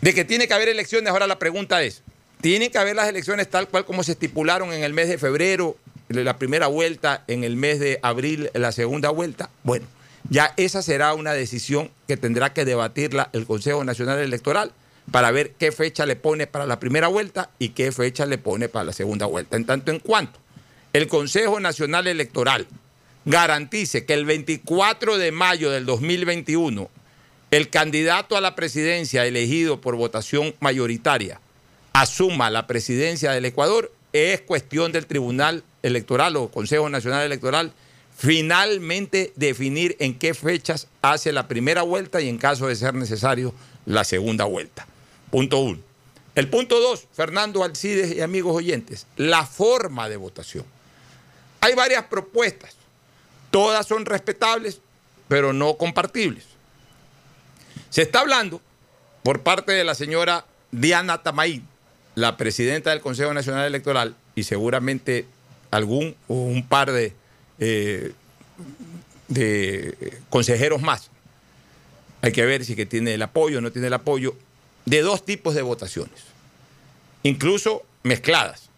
de que tiene que haber elecciones, ahora la pregunta es, ¿tienen que haber las elecciones tal cual como se estipularon en el mes de febrero, la primera vuelta, en el mes de abril, la segunda vuelta? Bueno, ya esa será una decisión que tendrá que debatirla el Consejo Nacional Electoral para ver qué fecha le pone para la primera vuelta y qué fecha le pone para la segunda vuelta. En tanto en cuanto el Consejo Nacional Electoral garantice que el 24 de mayo del 2021 el candidato a la presidencia elegido por votación mayoritaria asuma la presidencia del Ecuador, es cuestión del Tribunal Electoral o Consejo Nacional Electoral finalmente definir en qué fechas hace la primera vuelta y en caso de ser necesario la segunda vuelta. Punto uno. El punto dos, Fernando Alcides y amigos oyentes, la forma de votación. Hay varias propuestas. Todas son respetables, pero no compartibles. Se está hablando por parte de la señora Diana Tamaí, la presidenta del Consejo Nacional Electoral, y seguramente algún o un par de, eh, de consejeros más. Hay que ver si que tiene el apoyo o no tiene el apoyo de dos tipos de votaciones, incluso mezcladas.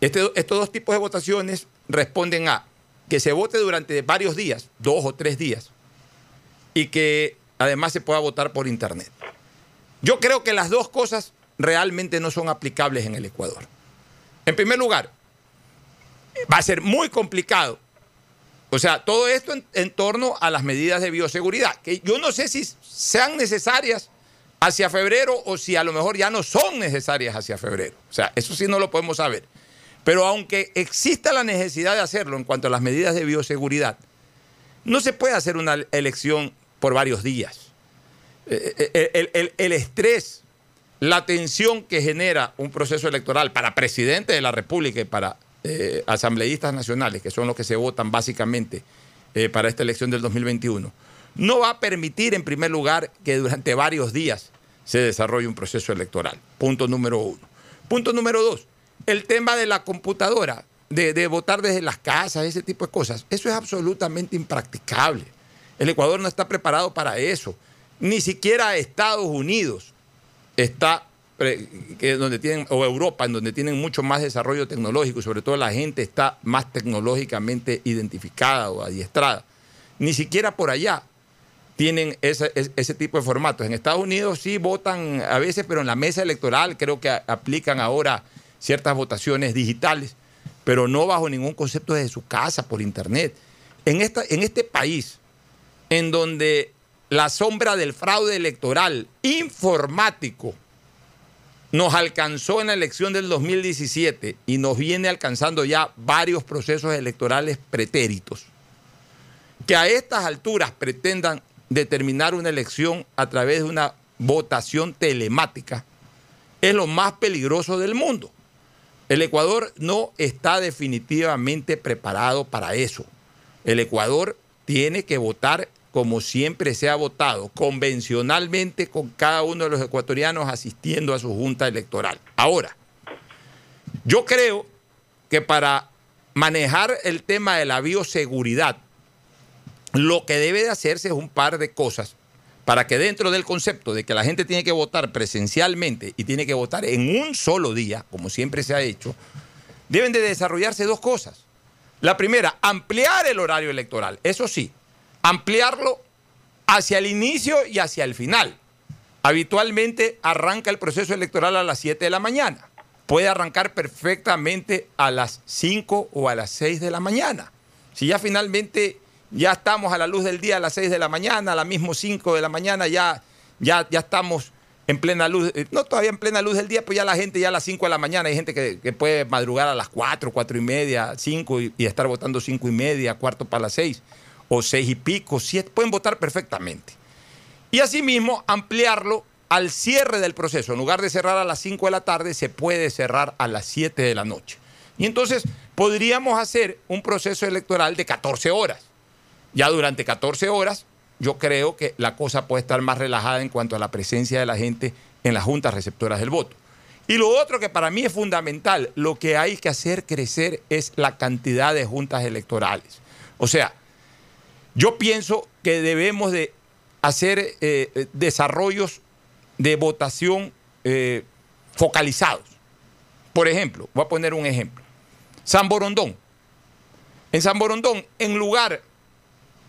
Este- estos dos tipos de votaciones responden a que se vote durante varios días, dos o tres días, y que además se pueda votar por internet. Yo creo que las dos cosas realmente no son aplicables en el Ecuador. En primer lugar, va a ser muy complicado. O sea, todo esto en, torno a las medidas de bioseguridad, que yo no sé si sean necesarias hacia febrero o si a lo mejor ya no son necesarias hacia febrero. O sea, eso sí no lo podemos saber. Pero aunque exista la necesidad de hacerlo en cuanto a las medidas de bioseguridad, no se puede hacer una elección por varios días. Eh, eh, El, el- estrés, la tensión que genera un proceso electoral para presidente de la República y para eh, asambleístas nacionales, que son los que se votan básicamente eh, para esta elección del 2021, no va a permitir, en primer lugar, que durante varios días se desarrolle un proceso electoral. Punto número uno. Punto número dos, el tema de la computadora, de, votar desde las casas, ese tipo de cosas. Eso es absolutamente impracticable. El Ecuador no está preparado para eso. Ni siquiera Estados Unidos está, pre- que donde tienen, o Europa, en donde tienen mucho más desarrollo tecnológico, sobre todo la gente está más tecnológicamente identificada o adiestrada. Ni siquiera por allá tienen ese, ese- tipo de formatos. En Estados Unidos sí votan a veces, pero en la mesa electoral creo que aplican ahora ciertas votaciones digitales, pero no bajo ningún concepto desde su casa, por internet. En, esta, en este país, en donde la sombra del fraude electoral informático nos alcanzó en la elección del 2017 y nos viene alcanzando ya varios procesos electorales pretéritos, que a estas alturas pretendan determinar una elección a través de una votación telemática, es lo más peligroso del mundo. El Ecuador no está definitivamente preparado para eso. El Ecuador tiene que votar como siempre se ha votado, convencionalmente con cada uno de los ecuatorianos asistiendo a su junta electoral. Ahora, yo creo que para manejar el tema de la bioseguridad, lo que debe de hacerse es un par de cosas para que dentro del concepto de que la gente tiene que votar presencialmente y tiene que votar en un solo día, como siempre se ha hecho, deben de desarrollarse dos cosas. La primera, ampliar el horario electoral, eso sí, ampliarlo hacia el inicio y hacia el final. Habitualmente arranca el proceso electoral a las 7 de la mañana. Puede arrancar perfectamente a las 5 o a las 6 de la mañana. Si ya finalmente ya estamos a la luz del día a las 6 de la mañana, a las mismo 5 de la mañana, ya, ya, ya estamos en plena luz, eh, no todavía en plena luz del día, pues ya la gente ya a las 5 de la mañana, hay gente que, puede madrugar a las 4, 4 y media, 5 y, y estar votando 5 y media, cuarto para las 6, o 6 y pico, 7, pueden votar perfectamente. Y asimismo ampliarlo al cierre del proceso. En lugar de cerrar a las 5 de la tarde, se puede cerrar a las 7 de la noche. Y entonces podríamos hacer un proceso electoral de 14 horas. Ya durante 14 horas, yo creo que la cosa puede estar más relajada en cuanto a la presencia de la gente en las juntas receptoras del voto. Y lo otro que para mí es fundamental, lo que hay que hacer crecer es la cantidad de juntas electorales. O sea, yo pienso que debemos de hacer eh, desarrollos de votación eh, focalizados. Por ejemplo, voy a poner un ejemplo. San Borondón. En San Borondón, en lugar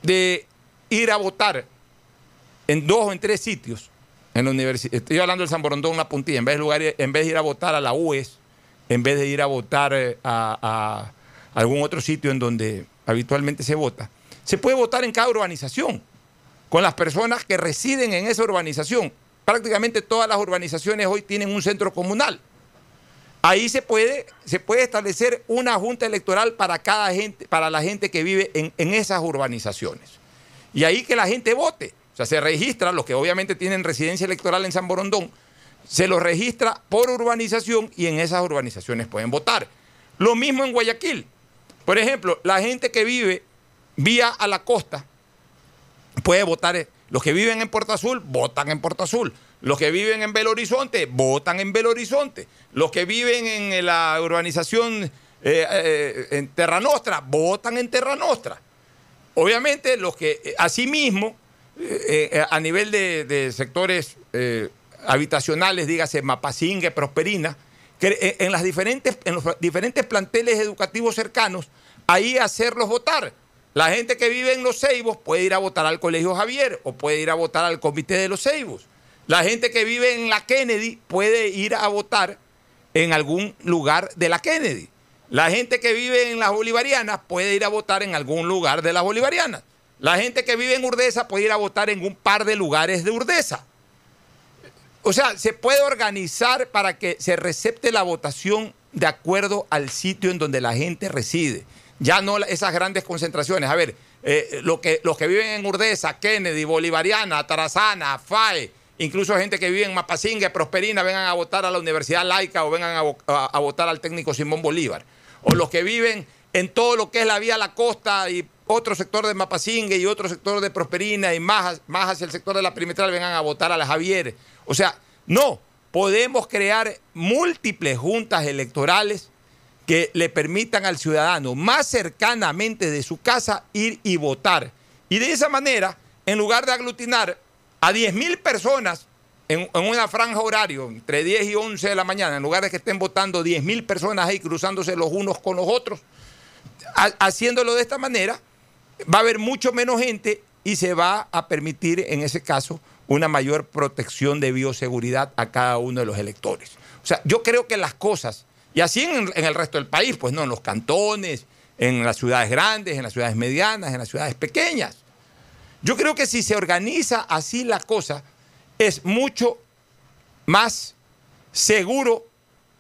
de ir a votar en dos o en tres sitios, en la universidad, estoy hablando del San Borondón, una puntilla, en vez, de lugar, en vez de ir a votar a la UES, en vez de ir a votar eh, a, a algún otro sitio en donde habitualmente se vota, se puede votar en cada urbanización, con las personas que residen en esa urbanización. Prácticamente todas las urbanizaciones hoy tienen un centro comunal. Ahí se puede, se puede establecer una junta electoral para cada gente, para la gente que vive en, en esas urbanizaciones. Y ahí que la gente vote. O sea, se registra, los que obviamente tienen residencia electoral en San Borondón, se los registra por urbanización y en esas urbanizaciones pueden votar. Lo mismo en Guayaquil. Por ejemplo, la gente que vive vía a la costa puede votar. Los que viven en Puerto Azul votan en Puerto Azul. Los que viven en Belo Horizonte votan en Belo Horizonte. Los que viven en la urbanización eh, eh, en Terra Nostra votan en Terra Nostra. Obviamente, los que, eh, asimismo, eh, eh, a nivel de, sectores habitacionales, dígase Mapasingue, Prosperina, en, las diferentes, en los diferentes planteles educativos cercanos, ahí hacerlos votar. La gente que vive en Los Ceibos puede ir a votar al Colegio Javier o puede ir a votar al Comité de Los Ceibos. La gente que vive en la Kennedy puede ir a votar en algún lugar de la Kennedy. La gente que vive en las Bolivarianas puede ir a votar en algún lugar de las Bolivarianas. La gente que vive en Urdesa puede ir a votar en un par de lugares de Urdesa. O sea, se puede organizar para que se recepte la votación de acuerdo al sitio en donde la gente reside. Ya no esas grandes concentraciones. A ver, eh, lo que, los que viven en Urdesa, Kennedy, Bolivariana, Tarazana, FAE, incluso gente que vive en Mapasingue, Prosperina, vengan a votar a la Universidad Laica o vengan a, vo- a- a votar al técnico Simón Bolívar. O los que viven en todo lo que es la vía a la costa y otro sector de Mapasingue y otro sector de Prosperina y más, más hacia el sector de la perimetral vengan a votar a la Javier. O sea, no, podemos crear múltiples juntas electorales que le permitan al ciudadano más cercanamente de su casa ir y votar. Y de esa manera, en lugar de aglutinar a 10 mil personas en, una franja horario, entre 10 y 11 de la mañana, en lugar de que estén votando 10 mil personas ahí cruzándose los unos con los otros, ha- haciéndolo de esta manera, va a haber mucho menos gente y se va a permitir, en ese caso, una mayor protección de bioseguridad a cada uno de los electores. O sea, yo creo que las cosas, y así en el resto del país, pues no, en los cantones, en las ciudades grandes, en las ciudades medianas, en las ciudades pequeñas. Yo creo que si se organiza así la cosa, es mucho más seguro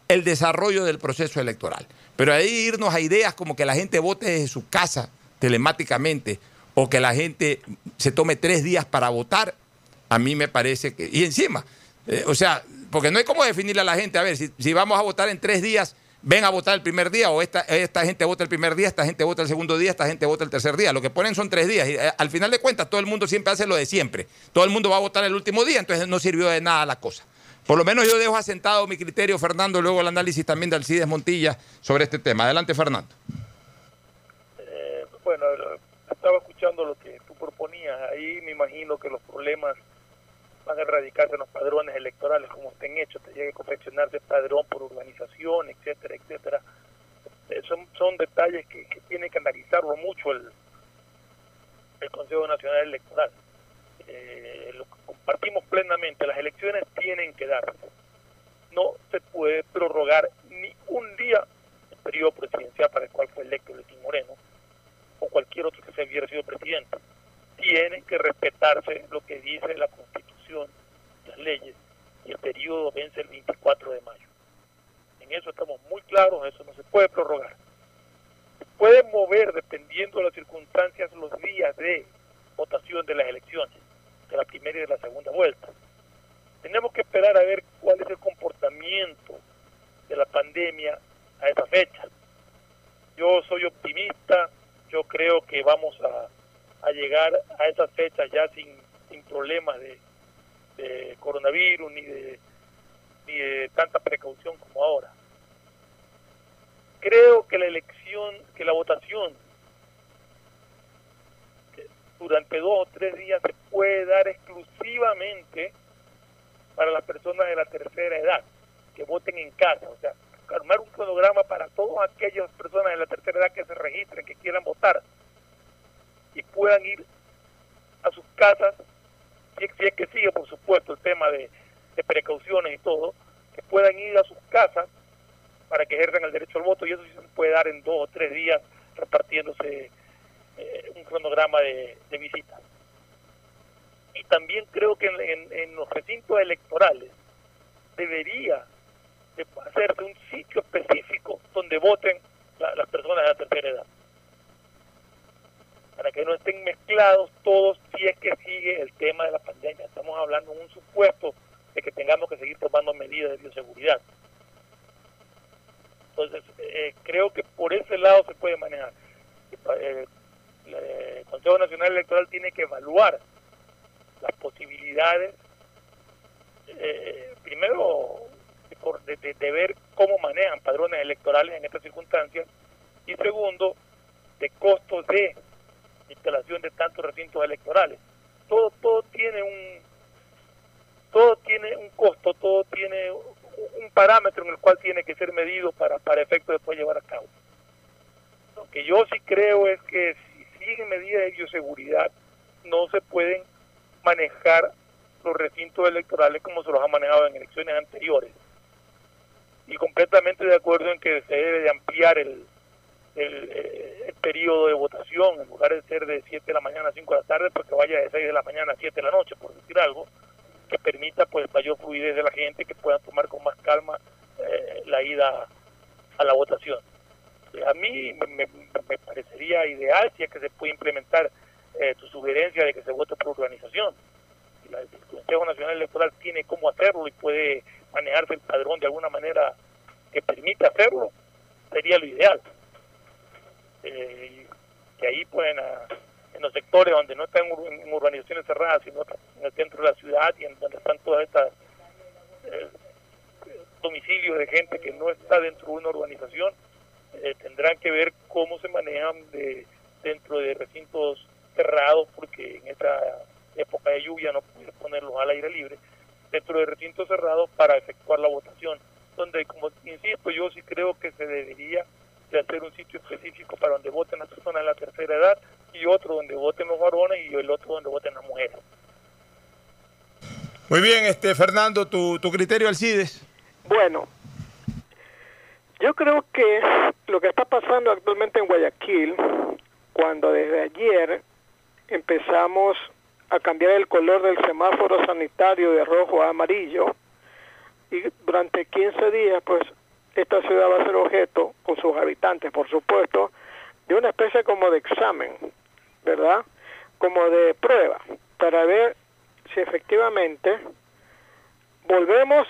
el desarrollo del proceso electoral. Pero ahí irnos a ideas como que la gente vote desde su casa telemáticamente o que la gente se tome tres días para votar, a mí me parece que... Y encima, eh, o sea, porque no hay cómo definirle a la gente, a ver, si, si vamos a votar en tres días, ven a votar el primer día, o esta, esta gente vota el primer día, esta gente vota el segundo día, esta gente vota el tercer día. Lo que ponen son tres días. Y eh, al final de cuentas, todo el mundo siempre hace lo de siempre. Todo el mundo va a votar el último día, entonces no sirvió de nada la cosa. Por lo menos yo dejo asentado mi criterio, Fernando, luego el análisis también de Alcides Montilla sobre este tema. Adelante, Fernando. Eh, bueno, lo- estaba escuchando lo que tú proponías. Ahí me imagino que los problemas van a erradicarse en los padrones electorales como estén hechos. Te llegue a confeccionarse padrón por urbanización, etcétera, etcétera. Eh, son, son detalles que, que tiene que analizarlo mucho el, el Consejo Nacional Electoral. Eh, lo compartimos plenamente. Las elecciones tienen que darse. No se puede prorrogar ni un día el periodo presidencial para el cual fue electo Lenín Moreno o cualquier otro que se hubiera sido presidente. Tiene que respetarse lo que dice la Constitución leyes y el periodo vence el 24 de mayo. En eso estamos muy claros, eso no se puede prorrogar. Se puede mover, dependiendo de las circunstancias, los días de votación de las elecciones, de la primera y de la segunda vuelta. Tenemos que esperar a ver cuál es el comportamiento de la pandemia a esa fecha. Yo soy optimista, yo creo que vamos a, llegar a esas fechas ya sin, sin problemas de, de coronavirus ni de, ni de tanta precaución como ahora. Creo que la elección, que la votación que durante dos o tres días se puede dar exclusivamente para las personas de la tercera edad que voten en casa, o sea, armar un cronograma para todas aquellas personas de la tercera edad que se registren, que quieran votar y puedan ir a sus casas, si es, que sigue, por supuesto, el tema de, de precauciones y todo, que puedan ir a sus casas para que ejerzan el derecho al voto y eso sí se puede dar en dos o tres días repartiéndose eh, un cronograma de, de visitas. Y también creo que en, los recintos electorales debería de hacerse un sitio específico donde voten la- las personas de la tercera edad. Para que no estén mezclados todos si es que sigue el tema de la pandemia. Estamos hablando en un supuesto de que tengamos que seguir tomando medidas de bioseguridad. Entonces, eh, creo que por ese lado se puede manejar. Eh, el Consejo Nacional Electoral tiene que evaluar las posibilidades, eh, primero, de, de- ver cómo manejan padrones electorales en estas circunstancias, y segundo, de costos de instalación de tantos recintos electorales. Todo, todo tiene un todo tiene un costo, todo tiene un parámetro en el cual tiene que ser medido para, para efecto de llevar a cabo. Lo que yo sí creo es que si siguen medidas de bioseguridad, no se pueden manejar los recintos electorales como se los ha manejado en elecciones anteriores. Y completamente de acuerdo en que se debe de ampliar el, el, eh, periodo de votación, en lugar de ser de 7 de la mañana a 5 de la tarde, pues que vaya de 6 de la mañana a 7 de la noche, por decir algo, que permita pues mayor fluidez de la gente, que puedan tomar con más calma eh, la ida a la votación. A mí me, me- me parecería ideal si es que se puede implementar eh, tu sugerencia de que se vote por organización. Si la- el Consejo Nacional Electoral tiene cómo hacerlo y puede manejarse el padrón de alguna manera que permita hacerlo, sería lo ideal. Eh, que ahí pueden, ah, en los sectores donde no están en urbanizaciones cerradas, sino en el centro de la ciudad y en donde están todas estas eh, domicilios de gente que no está dentro de una urbanización, eh, tendrán que ver cómo se manejan de, dentro de recintos cerrados, porque en esta época de lluvia no pueden ponerlos al aire libre, dentro de recintos cerrados para efectuar la votación, donde, como insisto, yo sí creo que se debería de hacer un sitio específico para donde voten las personas de la tercera edad y otro donde voten los varones y el otro donde voten las mujeres. Muy bien, este Fernando, tu, tu criterio, Alcides. Bueno, yo creo que lo que está pasando actualmente en Guayaquil, cuando desde ayer empezamos a cambiar el color del semáforo sanitario de rojo a amarillo, y durante 15 días, pues esta ciudad va a ser objeto, con sus habitantes, por supuesto, de una especie como de examen, ¿verdad? Como de prueba, para ver si efectivamente volvemos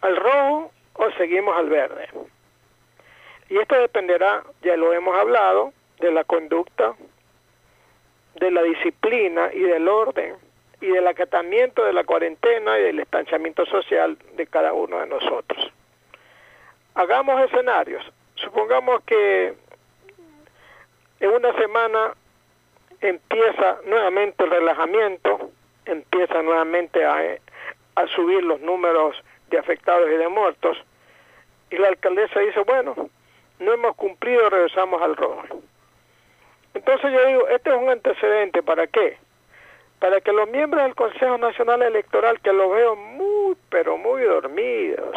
al rojo o seguimos al verde. Y esto dependerá, ya lo hemos hablado, de la conducta, de la disciplina y del orden y del acatamiento de la cuarentena y del estanciamiento social de cada uno de nosotros. Hagamos escenarios. Supongamos que en una semana empieza nuevamente el relajamiento, empieza nuevamente a, a subir los números de afectados y de muertos, y la alcaldesa dice, bueno, no hemos cumplido, regresamos al rojo. Entonces yo digo, este es un antecedente, ¿para qué? Para que los miembros del Consejo Nacional Electoral, que los veo muy, pero muy dormidos,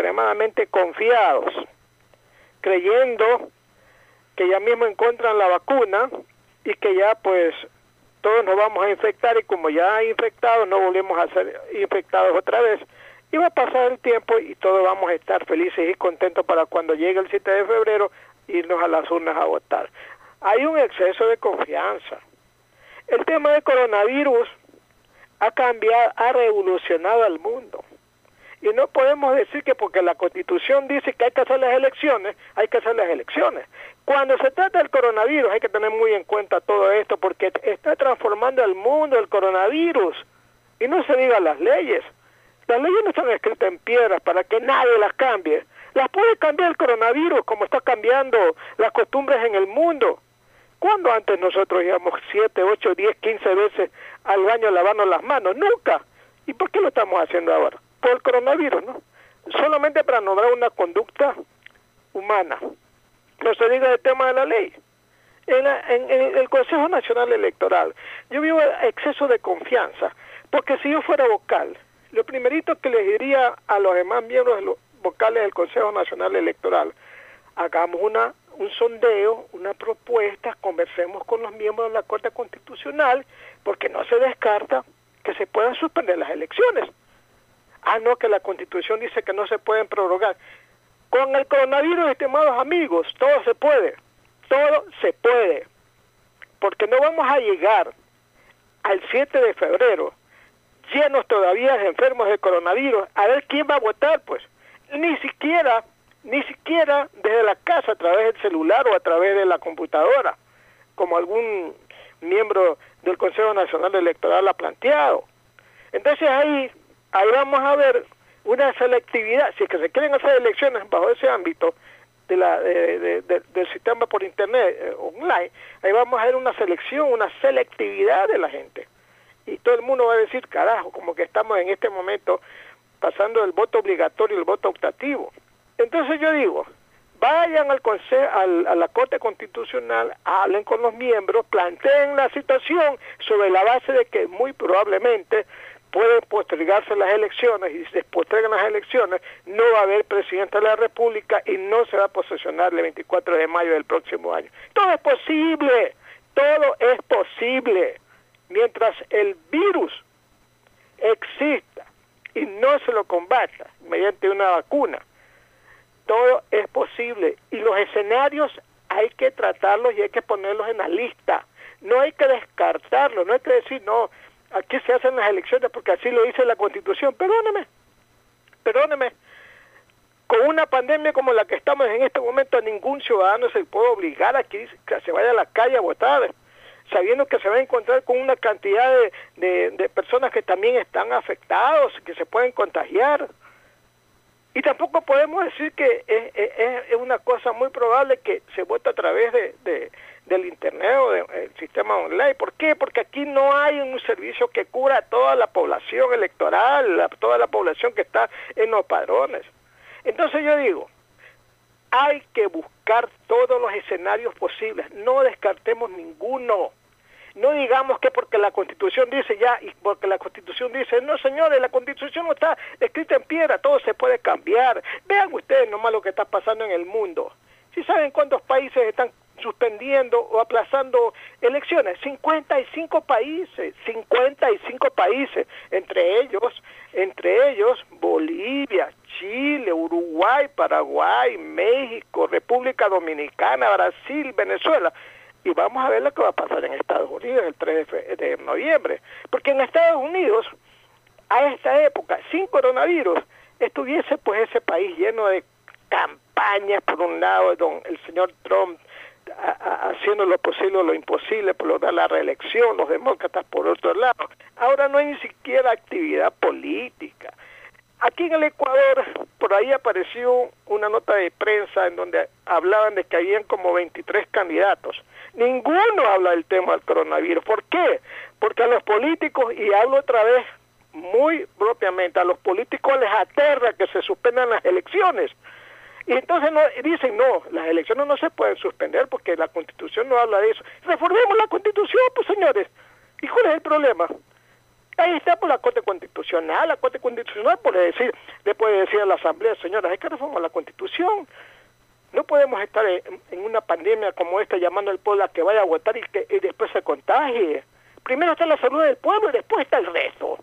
extremadamente confiados, creyendo que ya mismo encuentran la vacuna y que ya pues todos nos vamos a infectar y como ya infectados, no volvemos a ser infectados otra vez. Y va a pasar el tiempo y todos vamos a estar felices y contentos para cuando llegue el 7 de febrero irnos a las urnas a votar. Hay un exceso de confianza. El tema del coronavirus ha cambiado, ha revolucionado al mundo. Y no podemos decir que porque la constitución dice que hay que hacer las elecciones, hay que hacer las elecciones. Cuando se trata del coronavirus hay que tener muy en cuenta todo esto porque está transformando el mundo el coronavirus. Y no se diga las leyes. Las leyes no están escritas en piedras para que nadie las cambie. Las puede cambiar el coronavirus como está cambiando las costumbres en el mundo. ¿Cuándo antes nosotros íbamos 7, 8, 10, 15 veces al baño a lavarnos las manos? Nunca. ¿Y por qué lo estamos haciendo ahora? Por el coronavirus, ¿no? Solamente para nombrar una conducta humana. No se diga el tema de la ley. En, en, en, el Consejo Nacional Electoral, yo vivo exceso de confianza, porque si yo fuera vocal, lo primerito que les diría a los demás miembros vocales del Consejo Nacional Electoral, hagamos una un sondeo, una propuesta, conversemos con los miembros de la Corte Constitucional, porque no se descarta que se puedan suspender las elecciones. Ah, no, que la Constitución dice que no se pueden prorrogar. Con el coronavirus, estimados amigos, todo se puede, todo se puede, porque no vamos a llegar al 7 de febrero llenos todavía de enfermos de coronavirus, a ver quién va a votar, pues. Ni siquiera ni siquiera desde la casa a través del celular o a través de la computadora, como algún miembro del Consejo Nacional Electoral ha planteado. Entonces ahí, ahí vamos a ver una selectividad, si es que se quieren hacer elecciones bajo ese ámbito de la, de, del sistema por internet eh, online, ahí vamos a ver una selección, una selectividad de la gente. Y todo el mundo va a decir, carajo, como que estamos en este momento pasando del voto obligatorio al voto optativo. Entonces yo digo, vayan al consejo, al, a la Corte Constitucional, hablen con los miembros, planteen la situación sobre la base de que muy probablemente pueden postergarse las elecciones y si se postergan las elecciones no va a haber presidente de la República y no se va a posesionar el 24 de mayo del próximo año. Todo es posible, todo es posible. Mientras el virus exista y no se lo combata mediante una vacuna, todo es posible y los escenarios hay que tratarlos y hay que ponerlos en la lista. No hay que descartarlos, no hay que decir, no, aquí se hacen las elecciones porque así lo dice la Constitución. Perdóneme, perdóneme. Con una pandemia como la que estamos en este momento, ningún ciudadano se puede obligar a que, se vaya a la calle a votar, sabiendo que se va a encontrar con una cantidad de, de personas que también están afectados, que se pueden contagiar. Y tampoco podemos decir que es, una cosa muy probable que se vote a través de, del Internet o del sistema online. ¿Por qué? Porque aquí no hay un servicio que cura a toda la población electoral, a toda la población que está en los padrones. Entonces yo digo, hay que buscar todos los escenarios posibles, no descartemos ninguno. No digamos que porque la Constitución dice ya y porque la Constitución dice, no señores, la Constitución no está escrita en piedra, todo se puede cambiar. Vean ustedes nomás lo que está pasando en el mundo. Si saben cuántos países están suspendiendo o aplazando elecciones, 55 países, 55 países, entre ellos, entre ellos Bolivia, Chile, Uruguay, Paraguay, México, República Dominicana, Brasil, Venezuela y vamos a ver lo que va a pasar en Estados Unidos el 3 de, noviembre. Porque en Estados Unidos, a esta época, sin coronavirus, estuviese pues ese país lleno de campañas, por un lado, don el señor Trump haciendo lo posible o lo imposible por lograr la reelección, los demócratas por otro lado. Ahora no hay ni siquiera actividad política. Aquí en el Ecuador, por ahí apareció una nota de prensa en donde hablaban de que habían como 23 candidatos. Ninguno habla del tema del coronavirus. ¿Por qué? Porque a los políticos, y hablo otra vez muy propiamente, a los políticos les aterra que se suspendan las elecciones. Y entonces no, dicen, no, las elecciones no se pueden suspender porque la constitución no habla de eso. Reformemos la constitución, pues señores. ¿Y cuál es el problema? Ahí está por la Corte Constitucional. La Corte Constitucional puede decir, le puede decir a la Asamblea, señoras, hay que reformar la Constitución. No podemos estar en, una pandemia como esta llamando al pueblo a que vaya a votar y que después se contagie. Primero está la salud del pueblo y después está el resto.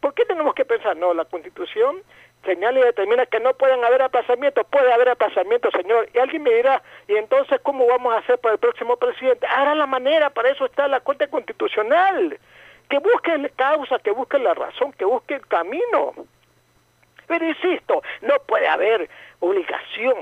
¿Por qué tenemos que pensar? No, la constitución señala y determina que no pueden haber aplazamientos, puede haber aplazamientos, señor. Y alguien me dirá, ¿y entonces cómo vamos a hacer para el próximo presidente? Ahora la manera, para eso está la Corte Constitucional. Que busque la causa, que busque la razón, que busque el camino. Pero insisto, no puede haber obligación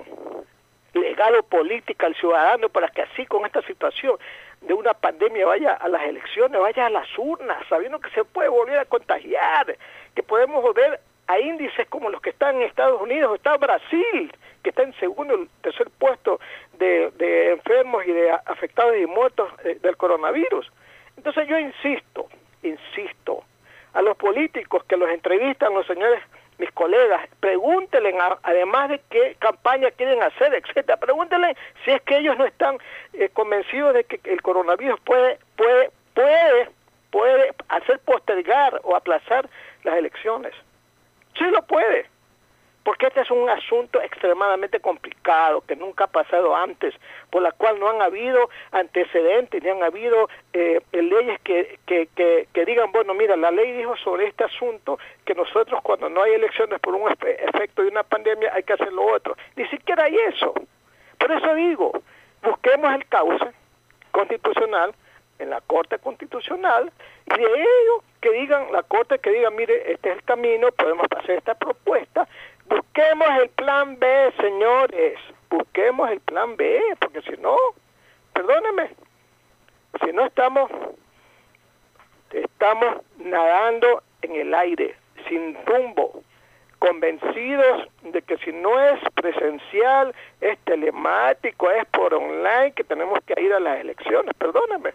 legal o política al ciudadano para que así con esta situación de una pandemia vaya a las elecciones, vaya a las urnas, sabiendo que se puede volver a contagiar, que podemos volver a índices como los que están en Estados Unidos, está Brasil, que está en segundo y tercer puesto de, de enfermos y de afectados y muertos eh, del coronavirus. Entonces yo insisto, insisto, a los políticos que los entrevistan los señores mis colegas, pregúntenle además de qué campaña quieren hacer, etcétera, pregúntenle si es que ellos no están eh, convencidos de que el coronavirus puede, puede, puede, puede hacer postergar o aplazar las elecciones. Sí lo puede porque este es un asunto extremadamente complicado que nunca ha pasado antes, por la cual no han habido antecedentes, ni han habido eh, leyes que, que, que, digan, bueno, mira, la ley dijo sobre este asunto que nosotros cuando no hay elecciones por un efecto de una pandemia hay que hacer lo otro. Ni siquiera hay eso. Por eso digo, busquemos el cauce constitucional en la Corte Constitucional y de ello que digan, la Corte que diga, mire, este es el camino, podemos hacer esta propuesta, Busquemos el plan B, señores. Busquemos el plan B, porque si no, perdónenme, si no estamos, estamos nadando en el aire, sin rumbo, convencidos de que si no es presencial, es telemático, es por online, que tenemos que ir a las elecciones. Perdónenme,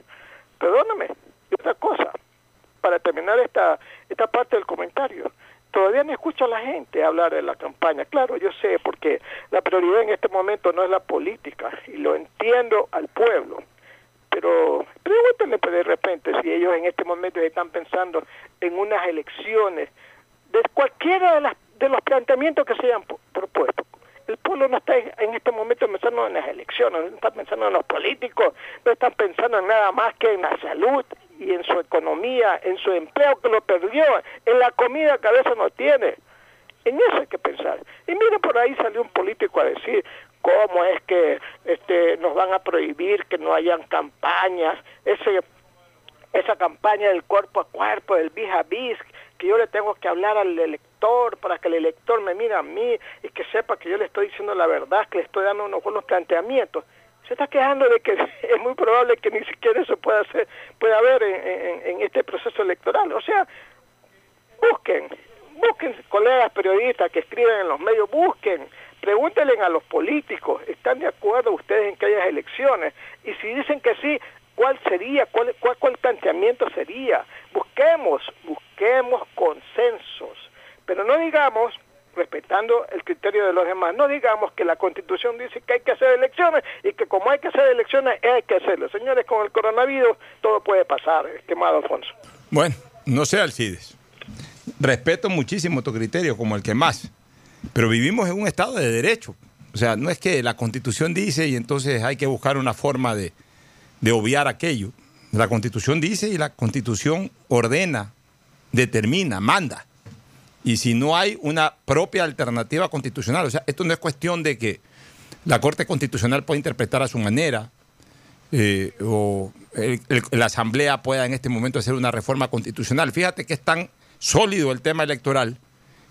perdónenme. Y otra cosa, para terminar esta, esta parte del comentario todavía no escucho a la gente hablar de la campaña. Claro, yo sé, porque la prioridad en este momento no es la política, y lo entiendo al pueblo. Pero pregúntenle pues, de repente si ellos en este momento están pensando en unas elecciones de cualquiera de, las, de los planteamientos que se hayan propuesto. El pueblo no está en este momento pensando en las elecciones, no está pensando en los políticos, no están pensando en nada más que en la salud y en su economía, en su empleo que lo perdió, en la comida que a veces no tiene. En eso hay que pensar. Y mire, por ahí salió un político a decir cómo es que este, nos van a prohibir que no hayan campañas, ese, esa campaña del cuerpo a cuerpo, del bis a bis, que yo le tengo que hablar al elector para que el elector me mire a mí y que sepa que yo le estoy diciendo la verdad, que le estoy dando unos buenos planteamientos se está quejando de que (laughs) es muy probable que ni siquiera eso pueda hacer, pueda haber en, este proceso electoral. O sea, busquen, busquen colegas periodistas que escriben en los medios, busquen, pregúntenle a los políticos, ¿están de acuerdo ustedes en que haya elecciones? Y si dicen que sí, ¿cuál sería, cuál, cuál, cuál planteamiento sería? Busquemos, busquemos consensos, pero no digamos respetando el criterio de los demás. No digamos que la Constitución dice que hay que hacer elecciones y que como hay que hacer elecciones hay que hacerlo. Señores, con el coronavirus todo puede pasar, estimado Alfonso. Bueno, no sé, Alcides. Respeto muchísimo tu criterio como el que más, pero vivimos en un estado de derecho. O sea, no es que la Constitución dice y entonces hay que buscar una forma de, de obviar aquello. La Constitución dice y la Constitución ordena, determina, manda y si no hay una propia alternativa constitucional, o sea, esto no es cuestión de que la Corte Constitucional pueda interpretar a su manera eh, o la Asamblea pueda en este momento hacer una reforma constitucional. Fíjate que es tan sólido el tema electoral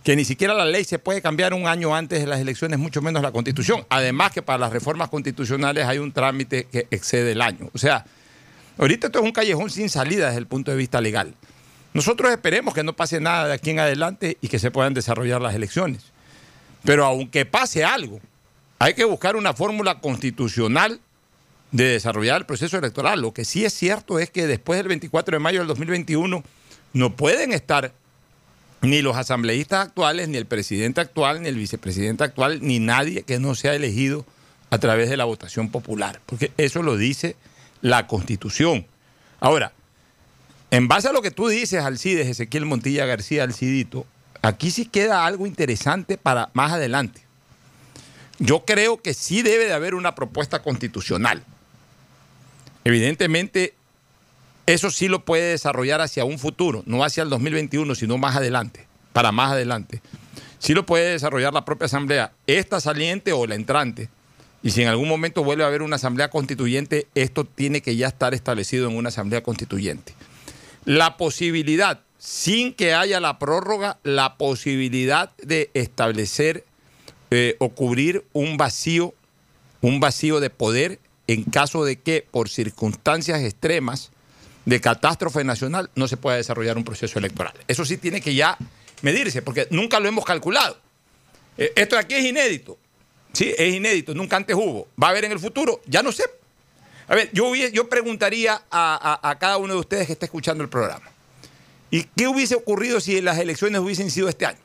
que ni siquiera la ley se puede cambiar un año antes de las elecciones, mucho menos la constitución. Además que para las reformas constitucionales hay un trámite que excede el año. O sea, ahorita esto es un callejón sin salida desde el punto de vista legal. Nosotros esperemos que no pase nada de aquí en adelante y que se puedan desarrollar las elecciones. Pero aunque pase algo, hay que buscar una fórmula constitucional de desarrollar el proceso electoral. Lo que sí es cierto es que después del 24 de mayo del 2021 no pueden estar ni los asambleístas actuales, ni el presidente actual, ni el vicepresidente actual, ni nadie que no sea elegido a través de la votación popular, porque eso lo dice la Constitución. Ahora, en base a lo que tú dices, Alcides, Ezequiel Montilla García, Alcidito, aquí sí queda algo interesante para más adelante. Yo creo que sí debe de haber una propuesta constitucional. Evidentemente, eso sí lo puede desarrollar hacia un futuro, no hacia el 2021, sino más adelante, para más adelante. Sí lo puede desarrollar la propia asamblea, esta saliente o la entrante. Y si en algún momento vuelve a haber una asamblea constituyente, esto tiene que ya estar establecido en una asamblea constituyente. La posibilidad, sin que haya la prórroga, la posibilidad de establecer eh, o cubrir un vacío, un vacío de poder en caso de que por circunstancias extremas de catástrofe nacional no se pueda desarrollar un proceso electoral. Eso sí tiene que ya medirse, porque nunca lo hemos calculado. Eh, esto de aquí es inédito. Sí, es inédito, nunca antes hubo. ¿Va a haber en el futuro? Ya no sé. A ver, yo, yo preguntaría a, a- cada uno de ustedes que está escuchando el programa. ¿Y qué hubiese ocurrido si las elecciones hubiesen sido este año?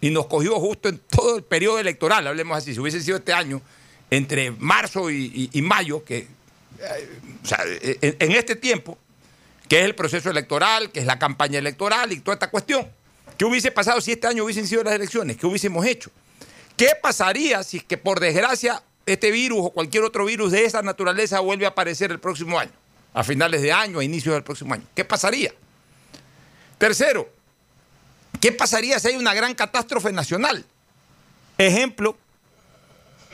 Y nos cogió justo en todo el periodo electoral, hablemos así, si hubiese sido este año, entre marzo y, mayo, que, eh, o sea, en este tiempo, que es el proceso electoral, que es la campaña electoral y toda esta cuestión. ¿Qué hubiese pasado si este año hubiesen sido las elecciones? ¿Qué hubiésemos hecho? ¿Qué pasaría si es que por desgracia este virus o cualquier otro virus de esa naturaleza vuelve a aparecer el próximo año? A finales de año, a inicios del próximo año. ¿Qué pasaría? Tercero, ¿qué pasaría si hay una gran catástrofe nacional? Ejemplo,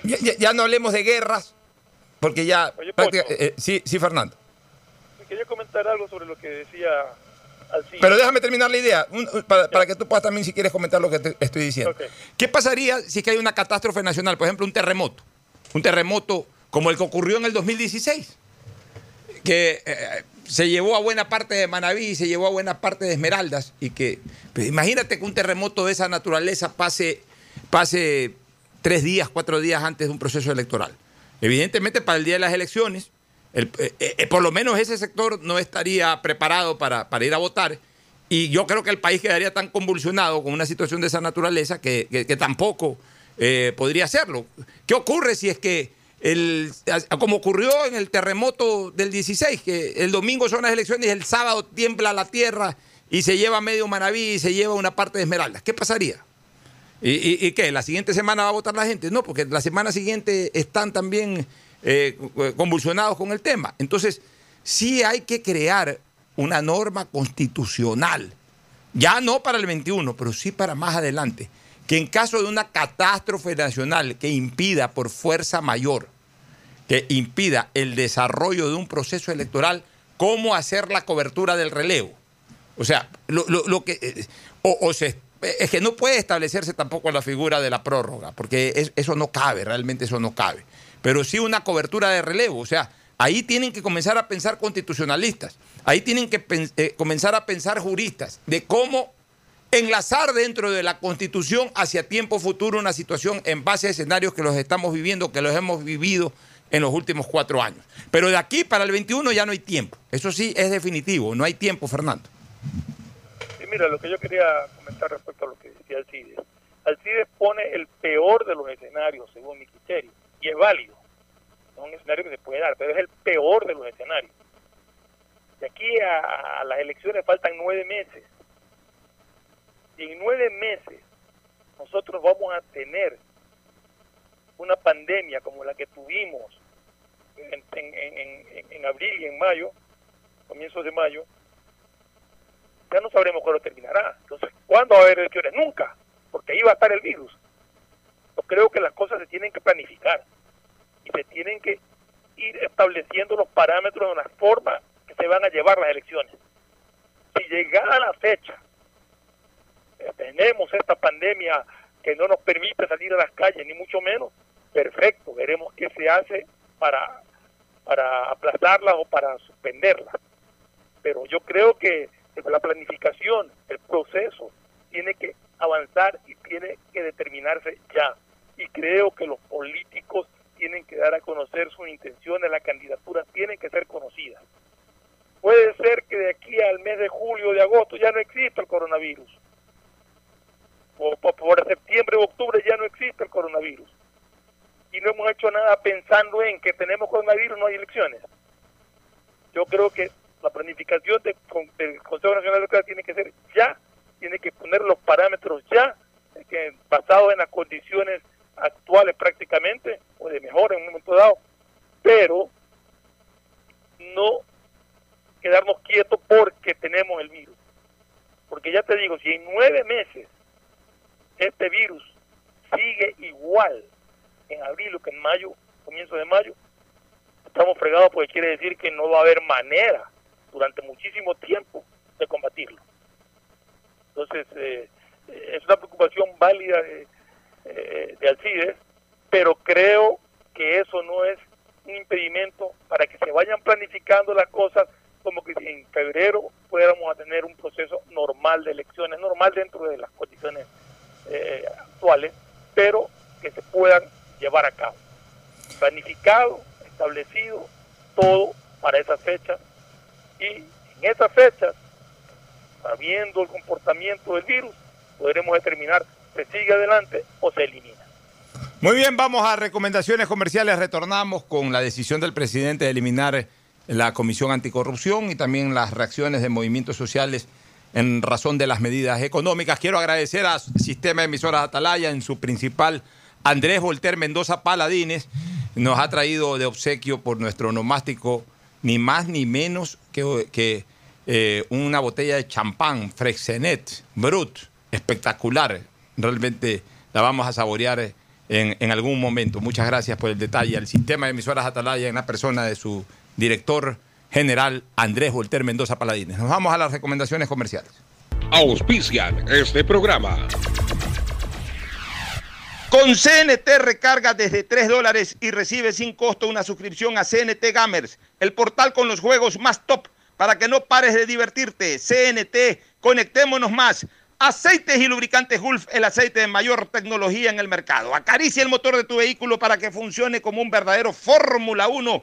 ya, ya- ya no hablemos de guerras, porque ya... Oye, práctica- eh, eh, sí, sí, Fernando. Quería comentar algo sobre lo que decía Alcide. Pero déjame terminar la idea, un- para, para que tú puedas también, si quieres, comentar lo que te estoy diciendo. Ok. ¿Qué pasaría si es que hay una catástrofe nacional? Por ejemplo, un terremoto. Un terremoto como el que ocurrió en el 2016, que eh, se llevó a buena parte de Manabí y se llevó a buena parte de Esmeraldas. Y que, pues, imagínate que un terremoto de esa naturaleza pase, pase tres días, cuatro días antes de un proceso electoral. Evidentemente, para el día de las elecciones, el- eh, eh, por lo menos ese sector no estaría preparado para, para ir a votar. Y yo creo que el país quedaría tan convulsionado con una situación de esa naturaleza que- que tampoco eh, podría hacerlo. ¿Qué ocurre si es que, el, como ocurrió en el terremoto del 16, que el domingo son las elecciones y el sábado tiembla la tierra y se lleva medio Manaví y se lleva una parte de Esmeraldas? ¿Qué pasaría? ¿Y, y, qué? ¿La siguiente semana va a votar la gente? No, porque la semana siguiente están también eh, convulsionados con el tema. Entonces, sí hay que crear una norma constitucional, ya no para el 21, pero sí para más adelante, que en caso de una catástrofe nacional que impida por fuerza mayor, que impida el desarrollo de un proceso electoral, cómo hacer la cobertura del relevo. O sea, lo, lo- lo que. eh, O, o es que no puede establecerse tampoco la figura de la prórroga, porque es- eso no cabe, realmente eso no cabe. Pero sí una cobertura de relevo. O sea, ahí tienen que comenzar a pensar constitucionalistas, ahí tienen que eh, comenzar a pensar juristas de cómo enlazar dentro de la constitución hacia tiempo futuro una situación en base a escenarios que los estamos viviendo, que los hemos vivido en los últimos cuatro años. Pero de aquí para el 21 ya no hay tiempo. Eso sí es definitivo, no hay tiempo, Fernando. Sí, mira, lo que yo quería comentar respecto a lo que decía Alcides. Alcides pone el peor de los escenarios, según mi criterio, y es válido. Es un escenario que se puede dar, pero es el peor de los escenarios. De aquí a, a las elecciones faltan nueve meses. En nueve meses nosotros vamos a tener una pandemia como la que tuvimos en, en- en- en- abril y en mayo, comienzos de mayo, ya no sabremos cuándo terminará. Entonces, ¿cuándo va a haber elecciones? Nunca, porque ahí va a estar el virus. Yo creo que las cosas se tienen que planificar y se tienen que ir estableciendo los parámetros de la forma que se van a llevar las elecciones. Si llegada la fecha tenemos esta pandemia que no nos permite salir a las calles, ni mucho menos, perfecto, veremos qué se hace para, para aplazarla o para suspenderla. Pero yo creo que la planificación, el proceso, tiene que avanzar y tiene que determinarse ya. Y creo que los políticos tienen que dar a conocer sus intenciones, las candidaturas tienen que ser conocidas. Puede ser que de aquí al mes de julio, de agosto, ya no exista el coronavirus. Por septiembre o octubre ya no existe el coronavirus. Y no hemos hecho nada pensando en que tenemos coronavirus, no hay elecciones. Yo creo que la planificación de- con- del Consejo Nacional Electoral tiene que ser ya, tiene que poner los parámetros ya, que basados en las condiciones actuales prácticamente, o de mejor en un momento dado, pero no quedarnos quietos porque tenemos el virus. Porque ya te digo, si en nueve meses este virus sigue igual en abril o que en mayo, comienzo de mayo, estamos fregados porque quiere decir que no va a haber manera durante muchísimo tiempo de combatirlo. Entonces, eh, es una preocupación válida de, eh, de Alcides, pero creo que eso no es un impedimento para que se vayan planificando las cosas como que en febrero pudiéramos tener un proceso normal de elecciones, normal dentro de las condiciones eh, actuales, pero que se puedan llevar a cabo. Planificado, establecido, todo para esa fecha y en esas fechas, sabiendo el comportamiento del virus, podremos determinar se sigue adelante o se elimina. Muy bien, vamos a recomendaciones comerciales. Retornamos con la decisión del presidente de eliminar la Comisión Anticorrupción y también las reacciones de movimientos sociales en razón de las medidas económicas. Quiero agradecer al Sistema de Emisoras Atalaya en su principal, Andrés Volter Mendoza Paladines. Nos ha traído de obsequio por nuestro nomástico ni más ni menos que, que eh, una botella de champán, Frexenet, Brut, espectacular. Realmente la vamos a saborear en, en, algún momento. Muchas gracias por el detalle al sistema de emisoras Atalaya en la persona de su director general Andrés Volter Mendoza Paladines. Nos vamos a las recomendaciones comerciales. Auspician este programa. Con CNT recarga desde 3 dólares y recibe sin costo una suscripción a CNT Gamers, el portal con los juegos más top para que no pares de divertirte. CNT, conectémonos más. Aceites y lubricantes Gulf, el aceite de mayor tecnología en el mercado. Acaricia el motor de tu vehículo para que funcione como un verdadero Fórmula 1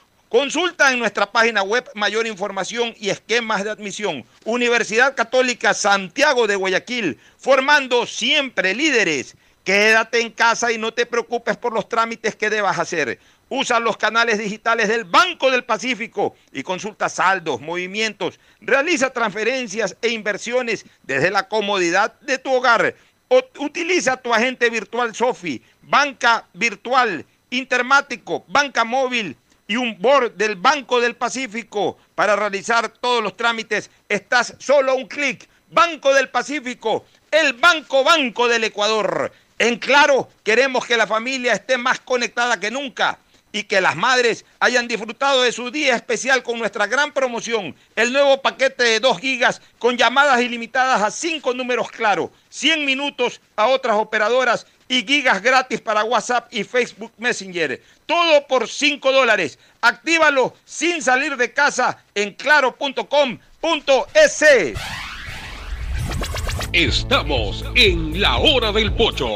Consulta en nuestra página web mayor información y esquemas de admisión. Universidad Católica Santiago de Guayaquil, formando siempre líderes. Quédate en casa y no te preocupes por los trámites que debas hacer. Usa los canales digitales del Banco del Pacífico y consulta saldos, movimientos, realiza transferencias e inversiones desde la comodidad de tu hogar. Utiliza tu agente virtual Sofi, banca virtual, intermático, banca móvil y un board del Banco del Pacífico para realizar todos los trámites. Estás solo un clic. Banco del Pacífico, el Banco Banco del Ecuador. En claro, queremos que la familia esté más conectada que nunca y que las madres hayan disfrutado de su día especial con nuestra gran promoción, el nuevo paquete de 2 gigas con llamadas ilimitadas a 5 números claro, 100 minutos a otras operadoras y gigas gratis para WhatsApp y Facebook Messenger. Todo por 5 dólares. Actívalo sin salir de casa en claro.com.es. Estamos en la hora del pocho.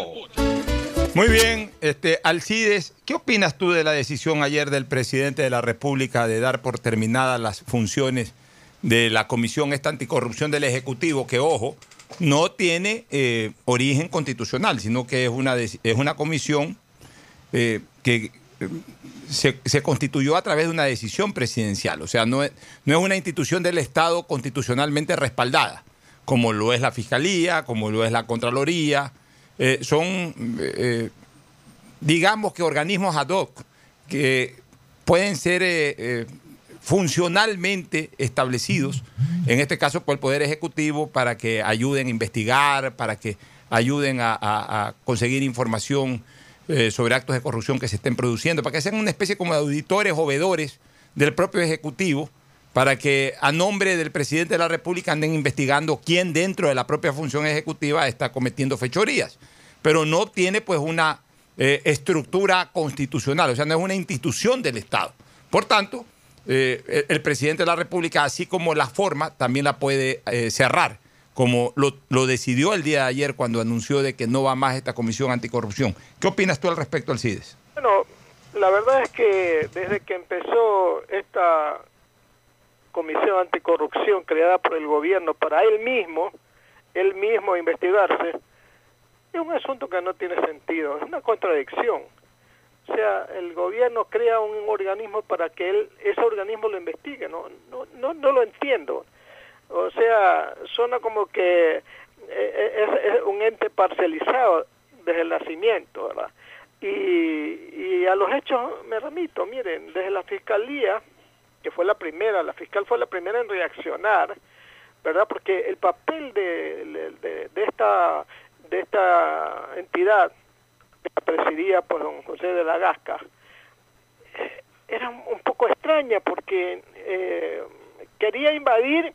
Muy bien, este Alcides, ¿qué opinas tú de la decisión ayer del presidente de la República de dar por terminadas las funciones de la Comisión esta anticorrupción del Ejecutivo, que ojo, no tiene eh, origen constitucional, sino que es una, es una comisión eh, que eh, se, se, constituyó a través de una decisión presidencial. O sea, no es, no es una institución del Estado constitucionalmente respaldada, como lo es la Fiscalía, como lo es la Contraloría. Eh, son, eh, digamos que organismos ad hoc que pueden ser funcionalmente establecidos, en este caso por el Poder Ejecutivo, para que ayuden a investigar, para que ayuden a, conseguir información eh, sobre actos de corrupción que se estén produciendo, para que sean una especie como de auditores o vedores del propio Ejecutivo, para que a nombre del presidente de la República anden investigando quién dentro de la propia función ejecutiva está cometiendo fechorías. Pero no tiene pues una eh, estructura constitucional, o sea, no es una institución del Estado. Por tanto, eh, el, presidente de la República, así como la forma, también la puede eh, cerrar, como lo, lo decidió el día de ayer cuando anunció de que no va más esta comisión anticorrupción. ¿Qué opinas tú al respecto, Alcides? Bueno, la verdad es que desde que empezó esta comisión anticorrupción creada por el gobierno para él mismo, él mismo investigarse, es un asunto que no tiene sentido, es una contradicción. O sea, el gobierno crea un organismo para que él, ese organismo lo investigue, no, no, no, no lo entiendo. O sea, suena como que eh, es, es un ente parcializado desde el nacimiento, ¿verdad? Y, y a los hechos me remito, miren, desde la fiscalía, que fue la primera, la fiscal fue la primera en reaccionar, ¿verdad? Porque el papel de, de, esta de esta entidad que presidía por don José de la Gasca era un poco extraña porque eh, quería invadir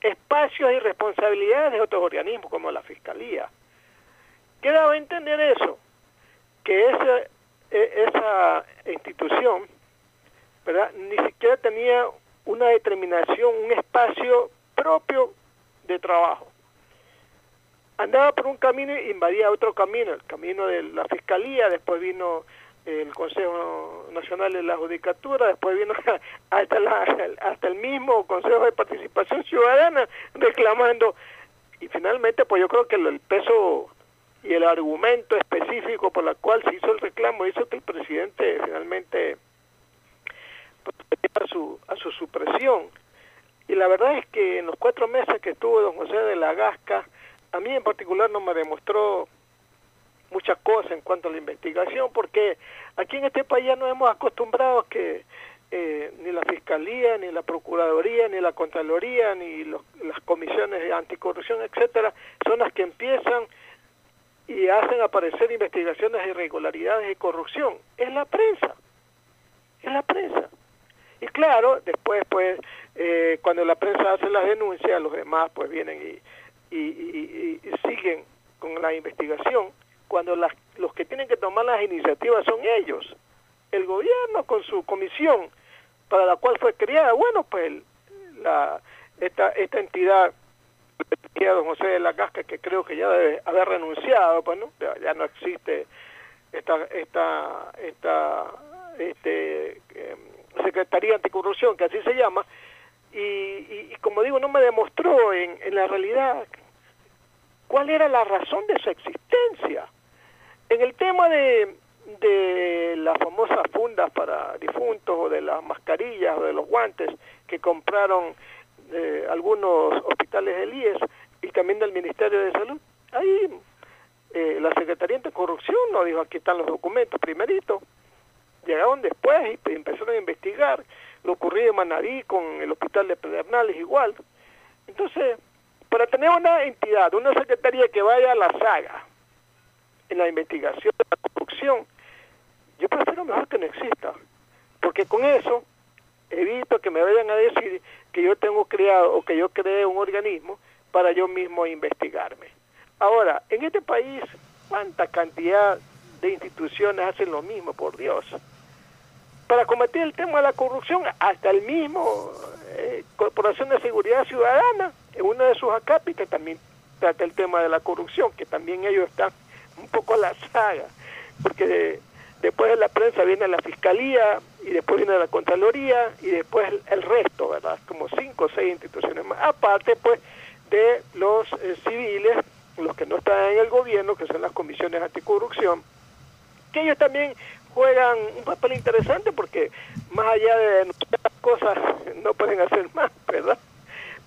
espacios y responsabilidades de otros organismos como la fiscalía. ¿Qué daba a entender eso? Que esa, e, esa institución ¿verdad? ni siquiera tenía una determinación, un espacio propio de trabajo andaba por un camino e invadía otro camino, el camino de la Fiscalía, después vino el Consejo Nacional de la Judicatura, después vino (laughs) hasta, la, hasta el mismo Consejo de Participación Ciudadana reclamando, y finalmente pues yo creo que el peso y el argumento específico por el cual se hizo el reclamo hizo que el presidente finalmente a su, a su supresión. Y la verdad es que en los cuatro meses que estuvo don José de la Gasca, a mí en particular no me demostró muchas cosas en cuanto a la investigación, porque aquí en este país ya nos hemos acostumbrado que eh, ni la Fiscalía, ni la Procuraduría, ni la Contraloría, ni los, las comisiones de anticorrupción, etcétera, son las que empiezan y hacen aparecer investigaciones de irregularidades y corrupción. Es la prensa, es la prensa. Y claro, después, pues, eh, cuando la prensa hace las denuncias, los demás, pues, vienen y y, y, y, siguen con la investigación cuando las, los que tienen que tomar las iniciativas son ellos, el gobierno con su comisión para la cual fue creada. Bueno, pues la, esta, esta entidad, don José de la Casca, que creo que ya debe haber renunciado, pues no, ya, no existe esta, esta, esta este, eh, Secretaría Anticorrupción, que así se llama, y, y, como digo, no me demostró en, en la realidad cuál era la razón de su existencia. En el tema de, de las famosas fundas para difuntos o de las mascarillas o de los guantes que compraron eh, algunos hospitales del IES y también del Ministerio de Salud, ahí eh, la Secretaría de Corrupción nos dijo aquí están los documentos primerito, llegaron después y empezaron a investigar lo ocurrido en Manaví con el hospital de Pedernales igual. Entonces, para tener una entidad, una secretaría que vaya a la saga en la investigación de la corrupción, yo prefiero mejor que no exista, porque con eso evito que me vayan a decir que yo tengo creado o que yo creé un organismo para yo mismo investigarme. Ahora, en este país, ¿cuánta cantidad de instituciones hacen lo mismo, por Dios? Para combatir el tema de la corrupción, hasta el mismo eh, Corporación de Seguridad Ciudadana en uno de sus acápites también trata el tema de la corrupción, que también ellos están un poco a la saga, porque después de la prensa viene la fiscalía y después viene la contraloría y después el, resto, ¿verdad? Como cinco o seis instituciones más, aparte pues de los eh, civiles, los que no están en el gobierno, que son las comisiones anticorrupción, que ellos también juegan un papel interesante porque más allá de las cosas no pueden hacer más, ¿verdad?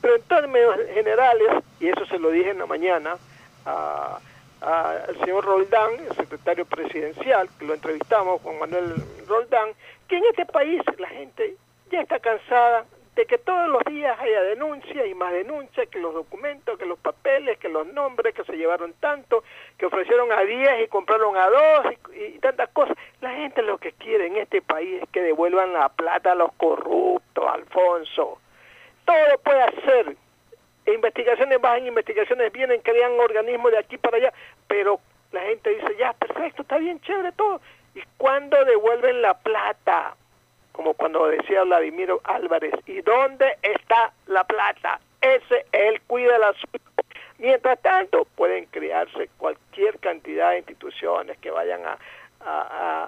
Pero en términos generales, y eso se lo dije en la mañana al señor Roldán, el secretario presidencial, que lo entrevistamos, Juan Manuel Roldán, que en este país la gente ya está cansada de que todos los días haya denuncia y más denuncia, que los documentos, que los papeles, que los nombres, que se llevaron tanto, que ofrecieron a 10 y compraron a 2 y, tantas cosas. La gente lo que quiere en este país es que devuelvan la plata a los corruptos, Alfonso todo puede hacer. Investigaciones bajan, investigaciones vienen, crean organismos de aquí para allá, pero la gente dice, ya, perfecto, está bien, chévere todo. ¿Y cuándo devuelven la plata? Como cuando decía Vladimir Álvarez, ¿y dónde está la plata? Ese él cuida la suya. Mientras tanto, pueden crearse cualquier cantidad de instituciones que vayan a,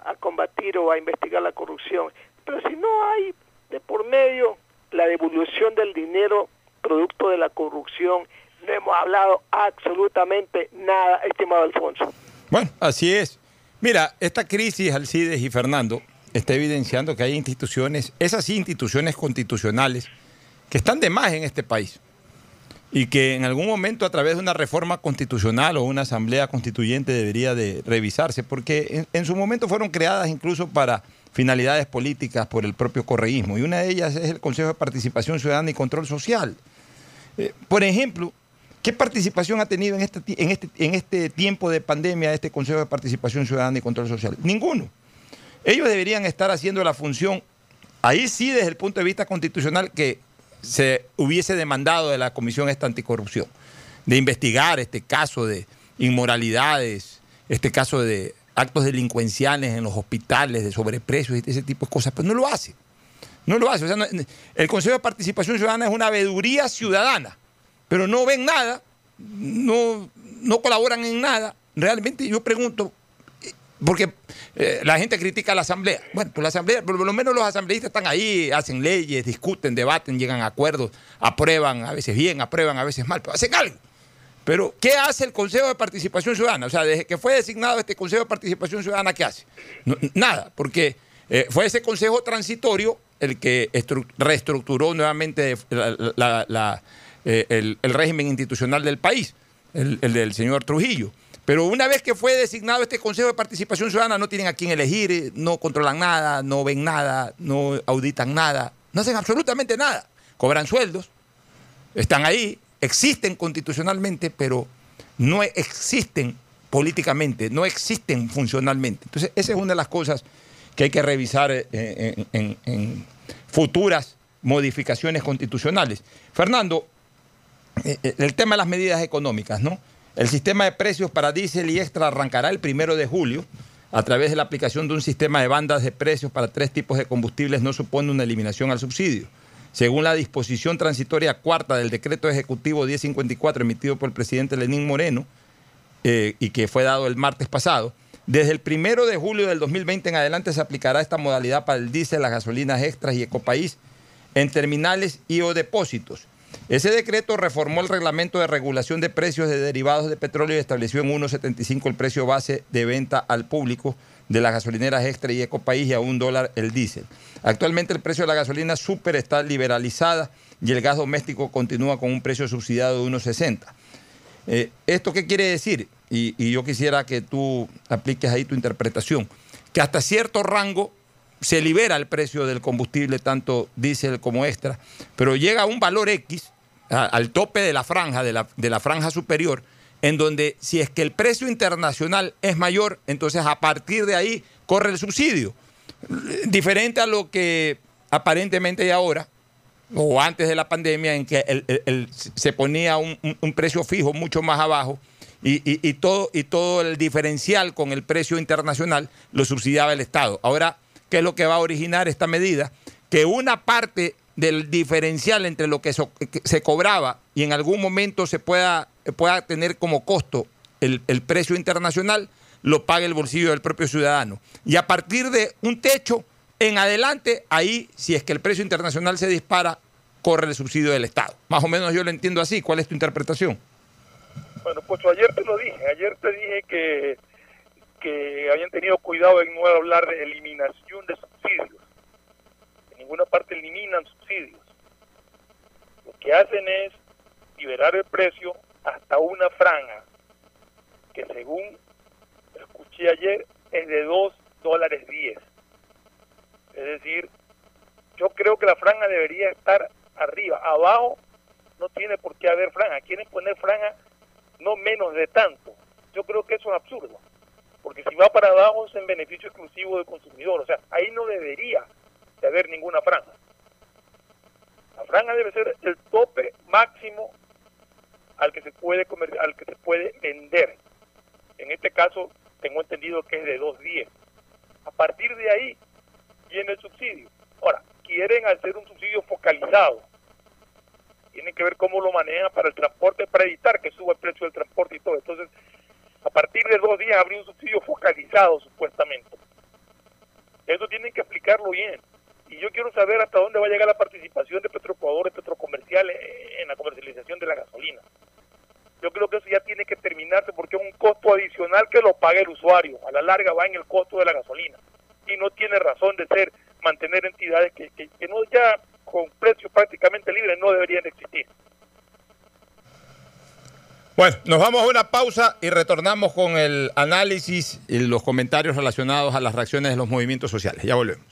a combatir o a investigar la corrupción. Pero si no hay de por medio la devolución del dinero producto de la corrupción, no hemos hablado absolutamente nada, estimado Alfonso. Bueno, así es. Mira, esta crisis, Alcides y Fernando, está evidenciando que hay instituciones, esas instituciones constitucionales, que están de más en este país y que en algún momento a través de una reforma constitucional o una asamblea constituyente debería de revisarse, porque en, en su momento fueron creadas incluso para finalidades políticas por el propio correísmo, y una de ellas es el Consejo de Participación Ciudadana y Control Social. Eh, por ejemplo, ¿qué participación ha tenido en este, en, este, en este tiempo de pandemia este Consejo de Participación Ciudadana y Control Social? Ninguno. Ellos deberían estar haciendo la función, ahí sí desde el punto de vista constitucional, que se hubiese demandado de la Comisión esta anticorrupción, de investigar este caso de inmoralidades, este caso de actos delincuenciales en los hospitales, de sobreprecios y ese tipo de cosas, pero no lo hace. No lo hace. El Consejo de Participación Ciudadana es una veeduría ciudadana, pero no ven nada, no, no colaboran en nada. Realmente yo pregunto, porque eh, la gente critica a la Asamblea. Bueno, pues la Asamblea, por lo menos los asambleístas están ahí, hacen leyes, discuten, debaten, llegan a acuerdos, aprueban, a veces bien, aprueban, a veces mal, pero hacen algo. Pero, ¿qué hace el Consejo de Participación Ciudadana? O sea, desde que fue designado este Consejo de Participación Ciudadana, ¿qué hace? Nada, porque eh, fue ese Consejo transitorio el que reestructuró nuevamente la, eh, el, régimen institucional del país, el del señor Trujillo. Pero una vez que fue designado este Consejo de Participación Ciudadana, no tienen a quién elegir, no controlan nada, no ven nada, no auditan nada, no hacen absolutamente nada. Cobran sueldos, están ahí, existen constitucionalmente, pero no existen políticamente, no existen funcionalmente. Entonces, esa es una de las cosas que hay que revisar en, en, en futuras modificaciones constitucionales. Fernando, el tema de las medidas económicas, ¿no? El sistema de precios para diésel y extra arrancará el primero de julio a través de la aplicación de un sistema de bandas de precios para tres tipos de combustibles no supone una eliminación al subsidio. Según la disposición transitoria cuarta del decreto ejecutivo 1054 emitido por el presidente Lenín Moreno eh, y que fue dado el martes pasado, desde el primero de julio del 2020 en adelante se aplicará esta modalidad para el diésel, las gasolinas extras y ecopaís en terminales y o depósitos. Ese decreto reformó el reglamento de regulación de precios de derivados de petróleo y estableció en 1.75 el precio base de venta al público de las gasolineras extra y ecopaís y a un dólar el diésel. Actualmente el precio de la gasolina super está liberalizada y el gas doméstico continúa con un precio subsidiado de 1.60. Eh, ¿Esto qué quiere decir? Y, y yo quisiera que tú apliques ahí tu interpretación. Que hasta cierto rango se libera el precio del combustible, tanto diésel como extra, pero llega a un valor X, al tope de la franja, de la, de la, franja superior, en donde si es que el precio internacional es mayor, entonces a partir de ahí corre el subsidio. Diferente a lo que aparentemente hay ahora, o antes de la pandemia, en que el, se ponía un, un, precio fijo mucho más abajo. Y, y, y, todo, y todo el diferencial con el precio internacional lo subsidiaba el Estado. Ahora, ¿Qué es lo que va a originar esta medida? Que una parte del diferencial entre lo que, so, se cobraba y en algún momento se pueda, pueda tener como costo el, el, precio internacional, lo pague el bolsillo del propio ciudadano. Y a partir de un techo en adelante, ahí, si es que el precio internacional se dispara, corre el subsidio del Estado. Más o menos yo lo entiendo así. ¿Cuál es tu interpretación? Bueno, pues ayer te lo dije. Ayer te dije que que habían tenido cuidado en no hablar de eliminación de subsidios. Ninguna parte eliminan subsidios. Lo que hacen es liberar el precio hasta una franja, que según escuché ayer es de 2 dólares 10. Es decir, yo creo que la franja debería estar arriba. Abajo no tiene por qué haber franja. Quieren poner franja no menos de tanto. Yo creo que eso es absurdo porque si va para abajo es en beneficio exclusivo del consumidor, o sea, ahí no debería de haber ninguna franja. La franja debe ser el tope máximo al que se puede comer, al que se puede vender. En este caso caso tengo entendido que es de 2.10. A partir de ahí viene el subsidio. Ahora, quieren hacer un subsidio focalizado. Tienen que ver cómo lo manejan para el transporte, para evitar que suba el precio del transporte y todo. Entonces, a partir de dos días habría un subsidio focalizado, supuestamente. Eso tienen que explicarlo bien. Y yo quiero saber hasta dónde va a llegar la participación de Petroecuador y Petrocomercial en la comercialización de la gasolina. Yo creo que eso ya tiene que terminarse porque es un costo adicional que lo paga el usuario. A la larga va en el costo de la gasolina. Y no tiene razón de ser mantener entidades que, que, que no ya con precios prácticamente libres no deberían de existir. Bueno, nos vamos a una pausa y retornamos con el análisis y los comentarios relacionados a las reacciones de los movimientos sociales. Ya volvemos.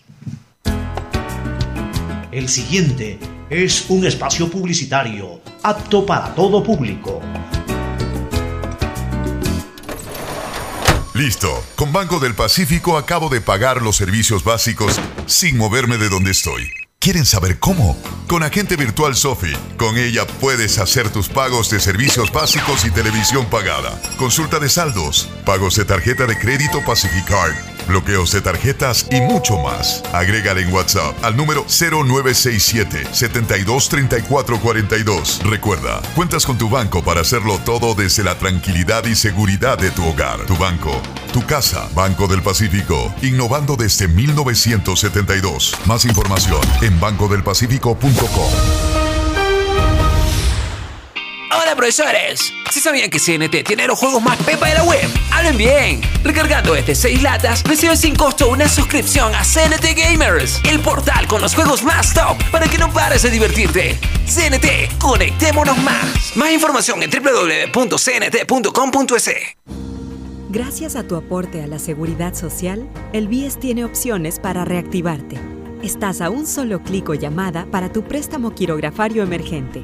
El siguiente es un espacio publicitario apto para todo público. Listo. Con Banco del Pacífico acabo de pagar los servicios básicos sin moverme de donde estoy. ¿Quieren saber cómo? Con Agente Virtual Sofi. Con ella puedes hacer tus pagos de servicios básicos y televisión pagada. Consulta de saldos, pagos de tarjeta de crédito Pacificard, bloqueos de tarjetas y mucho más. Agrégale en WhatsApp al número 0967 723442. Recuerda, cuentas con tu banco para hacerlo todo desde la tranquilidad y seguridad de tu hogar. Tu banco, tu casa, Banco del Pacífico, innovando desde 1972. Más información en bancodelpacifico.com. Hola profesores, ¿sí sabían que CNT tiene los juegos más pepa de la web? Hablen bien. Recargando este 6 latas, recibes sin costo una suscripción a CNT Gamers, el portal con los juegos más top para que no pares de divertirte. CNT, conectémonos más. Más información en www.cnt.com.es. Gracias a tu aporte a la seguridad social, el BIES tiene opciones para reactivarte. Estás a un solo clic o llamada para tu préstamo quirografario emergente.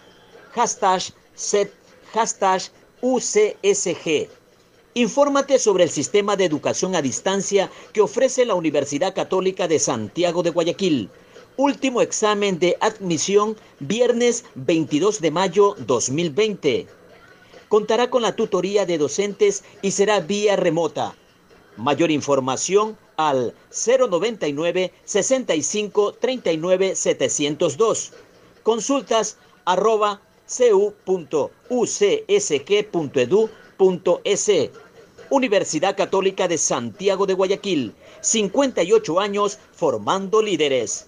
Hashtag set, hashtag UCSG. Infórmate sobre el sistema de educación a distancia que ofrece la Universidad Católica de Santiago de Guayaquil. Último examen de admisión viernes 22 de mayo 2020. Contará con la tutoría de docentes y será vía remota. Mayor información al 099 65 39 702. Consultas arroba cu.ucsg.edu.es. Universidad Católica de Santiago de Guayaquil. 58 años formando líderes.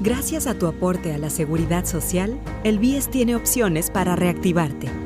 Gracias a tu aporte a la seguridad social, el BIES tiene opciones para reactivarte.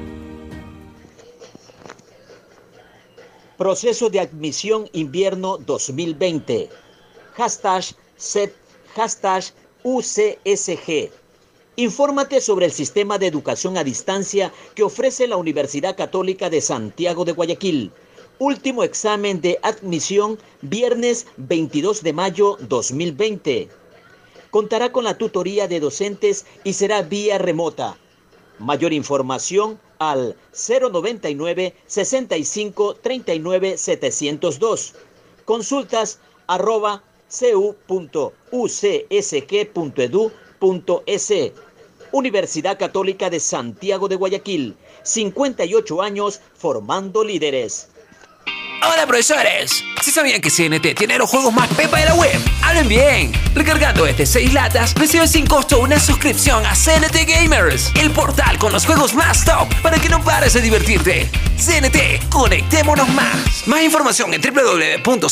Proceso de admisión invierno 2020. Hashtag set, hashtag UCSG. Infórmate sobre el sistema de educación a distancia que ofrece la Universidad Católica de Santiago de Guayaquil. Último examen de admisión viernes 22 de mayo 2020. Contará con la tutoría de docentes y será vía remota. Mayor información al 099 65 39 702. Consultas arroba cu.ucsq.edu.es. Universidad Católica de Santiago de Guayaquil. 58 años formando líderes. Hola profesores, ¿sí sabían que CNT tiene los juegos más pepa de la web? Hablen bien. Recargando este 6 latas, recibe sin costo una suscripción a CNT Gamers, el portal con los juegos más top para que no pares de divertirte. CNT, conectémonos más. Más información en www.cnt.com.es.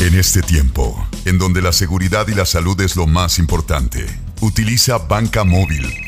En este tiempo, en donde la seguridad y la salud es lo más importante, utiliza Banca Móvil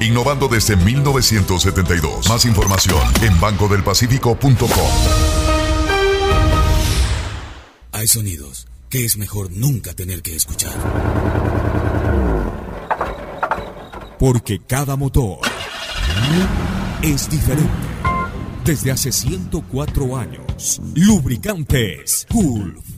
innovando desde 1972. Más información en bancodelpacifico.com. Hay sonidos que es mejor nunca tener que escuchar. Porque cada motor es diferente. Desde hace 104 años, Lubricantes Gulf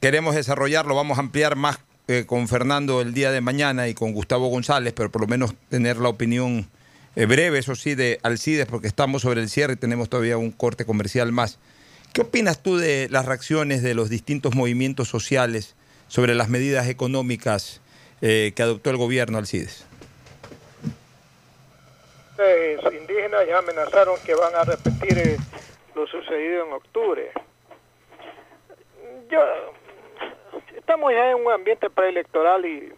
queremos desarrollar lo vamos a ampliar más eh, con Fernando el día de mañana y con Gustavo González, pero por lo menos tener la opinión eh, breve, eso sí, de Alcides, porque estamos sobre el cierre y tenemos todavía un corte comercial más. ¿Qué opinas tú de las reacciones de los distintos movimientos sociales sobre las medidas económicas eh, que adoptó el gobierno, Alcides? Los indígenas ya amenazaron que van a repetir lo sucedido en octubre. Yo, estamos ya en un ambiente preelectoral y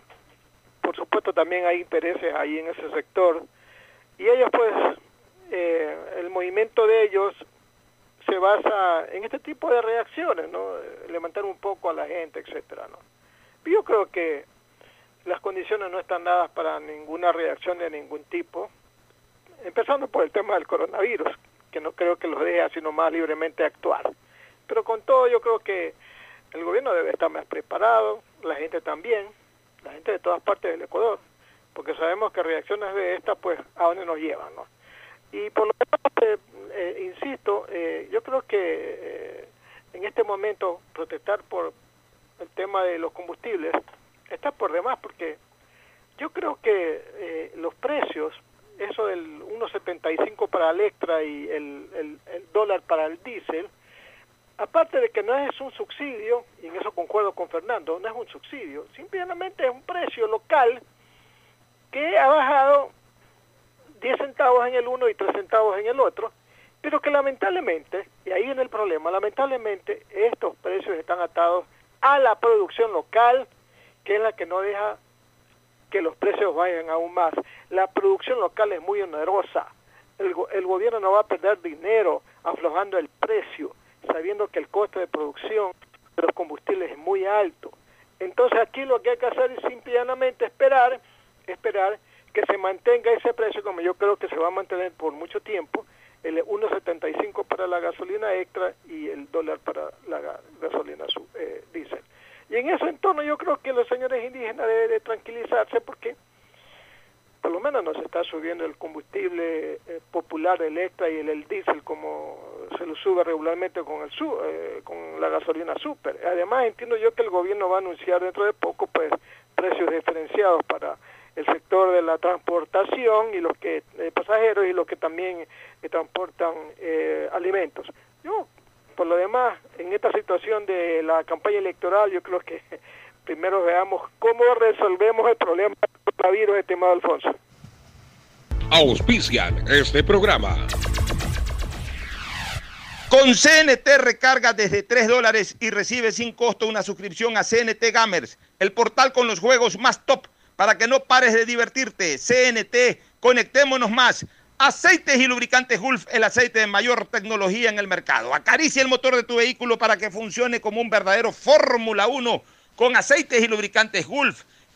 por supuesto también hay intereses ahí en ese sector. Y ellos pues, eh, el movimiento de ellos se basa en este tipo de reacciones, ¿no? Levantar un poco a la gente, etcétera, ¿no? Yo creo que las condiciones no están dadas para ninguna reacción de ningún tipo, empezando por el tema del coronavirus, que no creo que los deje así nomás libremente actuar. Pero con todo yo creo que el gobierno debe estar más preparado, la gente también, la gente de todas partes del Ecuador, porque sabemos que reacciones de estas, pues, a dónde nos llevan, ¿no? Y por lo menos, eh, eh, insisto, eh, yo creo que eh, en este momento protestar por el tema de los combustibles está por demás, porque yo creo que los precios, eso del 1.75 para Electra y el, el dólar para el diésel, aparte de que no es un subsidio, y en eso concuerdo con Fernando, no es un subsidio, simplemente es un precio local que ha bajado 10 centavos en el uno y 3 centavos en el otro, pero que lamentablemente, y ahí viene el problema, lamentablemente estos precios están atados a la producción local, que es la que no deja que los precios vayan aún más. La producción local es muy onerosa. El, el gobierno no va a perder dinero aflojando el precio, sabiendo que el costo de producción de los combustibles es muy alto. Entonces aquí lo que hay que hacer es simplemente esperar, esperar que se mantenga ese precio como yo creo que se va a mantener por mucho tiempo, el 1.75 para la gasolina extra y el dólar para la gasolina eh, diésel. Y en ese entorno yo creo que los señores indígenas deben de tranquilizarse porque por lo menos no se está subiendo el combustible eh, popular, el extra y el, el diésel como se lo sube regularmente con el eh, con la gasolina super. Además entiendo yo que el gobierno va a anunciar dentro de poco pues precios diferenciados para el sector de la transportación y los que eh, pasajeros y los que también transportan alimentos. Yo por lo demás, en esta situación de la campaña electoral, yo creo que (laughs) primero veamos cómo resolvemos el problema del coronavirus, estimado Alfonso. Auspician este programa. Con CNT recarga desde 3 dólares y recibe sin costo una suscripción a CNT Gamers, el portal con los juegos más top para que no pares de divertirte. CNT, conectémonos más. Aceites y lubricantes Gulf, el aceite de mayor tecnología en el mercado. Acaricia el motor de tu vehículo para que funcione como un verdadero Fórmula 1 con aceites y lubricantes Gulf.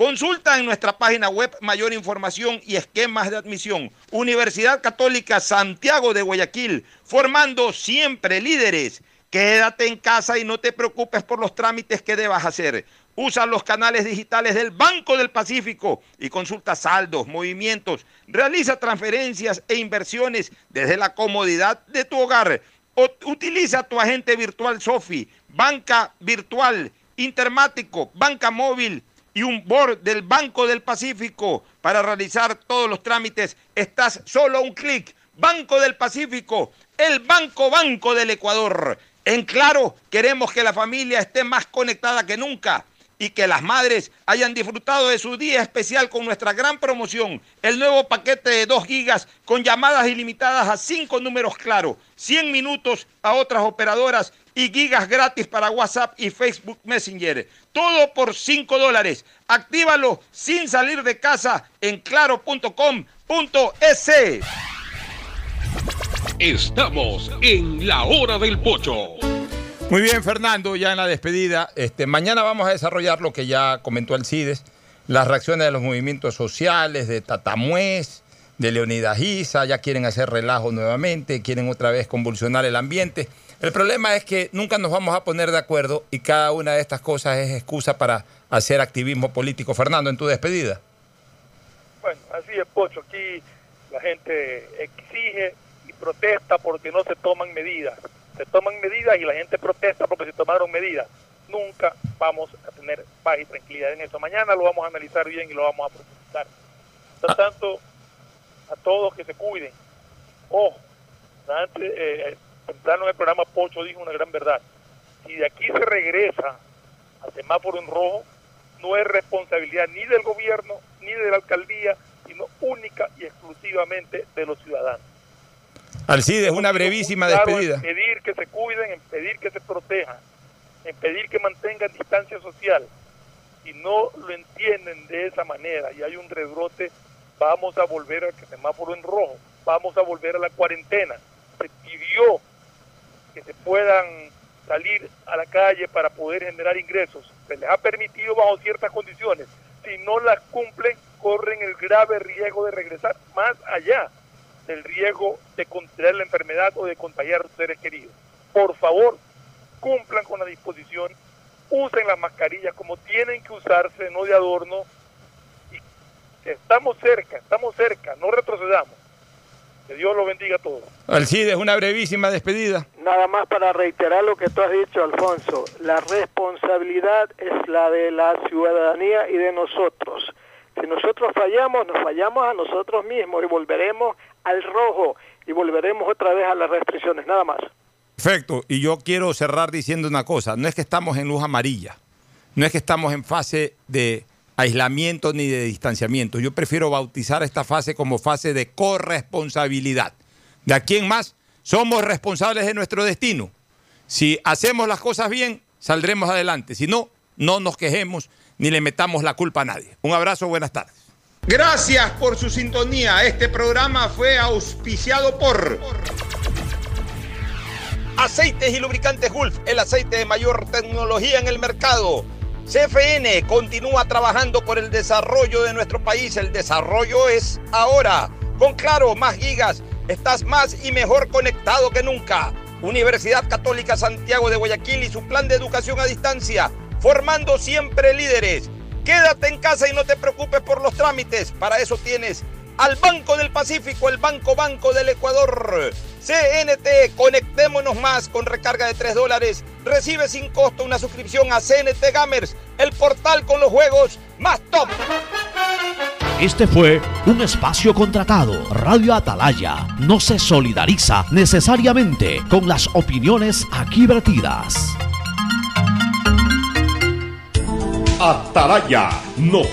Consulta en nuestra página web mayor información y esquemas de admisión. Universidad Católica Santiago de Guayaquil, formando siempre líderes. Quédate en casa y no te preocupes por los trámites que debas hacer. Usa los canales digitales del Banco del Pacífico y consulta saldos, movimientos, realiza transferencias e inversiones desde la comodidad de tu hogar. Utiliza tu agente virtual Sofi, banca virtual, intermático, banca móvil y un board del Banco del Pacífico para realizar todos los trámites. Estás solo a un clic. Banco del Pacífico, el Banco Banco del Ecuador. En claro, queremos que la familia esté más conectada que nunca y que las madres hayan disfrutado de su día especial con nuestra gran promoción, el nuevo paquete de 2 gigas con llamadas ilimitadas a 5 números claro, 100 minutos a otras operadoras y gigas gratis para WhatsApp y Facebook Messenger. Todo por 5 dólares. Actívalo sin salir de casa en claro.com.es. Estamos en la hora del pocho. Muy bien, Fernando, ya en la despedida. Este, mañana vamos a desarrollar lo que ya comentó Alcides, las reacciones de los movimientos sociales, de Tatamués, de Leonidas Giza, ya quieren hacer relajo nuevamente, quieren otra vez convulsionar el ambiente. El problema es que nunca nos vamos a poner de acuerdo y cada una de estas cosas es excusa para hacer activismo político. Fernando, en tu despedida. Bueno, así es, Pocho. Aquí la gente exige y protesta porque no se toman medidas. Se toman medidas y la gente protesta porque se tomaron medidas. Nunca vamos a tener paz y tranquilidad en eso. Mañana lo vamos a analizar bien y lo vamos a profundizar. Por tanto, a todos que se cuiden. Ojo, antes, eh, temprano en el programa Pocho dijo una gran verdad. Si de aquí se regresa al semáforo en rojo, no es responsabilidad ni del gobierno ni de la alcaldía, sino única y exclusivamente de los ciudadanos. Alcides, una brevísima despedida. En pedir que se cuiden, en pedir que se protejan, en pedir que mantengan distancia social. Si no lo entienden de esa manera y hay un rebrote, vamos a volver al semáforo en rojo, vamos a volver a la cuarentena. Se pidió que se puedan salir a la calle para poder generar ingresos. Se les ha permitido bajo ciertas condiciones. Si no las cumplen, corren el grave riesgo de regresar más allá del riesgo de contraer la enfermedad o de contagiar a sus seres queridos. Por favor, cumplan con la disposición, usen las mascarillas como tienen que usarse, no de adorno. Estamos cerca, estamos cerca, no retrocedamos. Que Dios los bendiga a todos. Alcides, una brevísima despedida. Nada más para reiterar lo que tú has dicho, Alfonso. La responsabilidad es la de la ciudadanía y de nosotros. Si nosotros fallamos, nos fallamos a nosotros mismos y volveremos al rojo y volveremos otra vez a las restricciones, nada más. Perfecto, y yo quiero cerrar diciendo una cosa, no es que estamos en luz amarilla, no es que estamos en fase de aislamiento ni de distanciamiento, yo prefiero bautizar esta fase como fase de corresponsabilidad. De aquí en más, somos responsables de nuestro destino. Si hacemos las cosas bien, saldremos adelante, si no, no nos quejemos ni le metamos la culpa a nadie. Un abrazo, buenas tardes. Gracias por su sintonía. Este programa fue auspiciado por Aceites y Lubricantes Gulf, el aceite de mayor tecnología en el mercado. CFN continúa trabajando por el desarrollo de nuestro país. El desarrollo es ahora. Con Claro, más gigas, estás más y mejor conectado que nunca. Universidad Católica Santiago de Guayaquil y su plan de educación a distancia, formando siempre líderes. Quédate en casa y no te preocupes por los trámites. Para eso tienes al Banco del Pacífico, el Banco Banco del Ecuador. CNT, conectémonos más con recarga de 3 dólares. Recibe sin costo una suscripción a CNT Gamers, el portal con los juegos más top. Este fue un espacio contratado. Radio Atalaya no se solidariza necesariamente con las opiniones aquí vertidas. Atalaya, no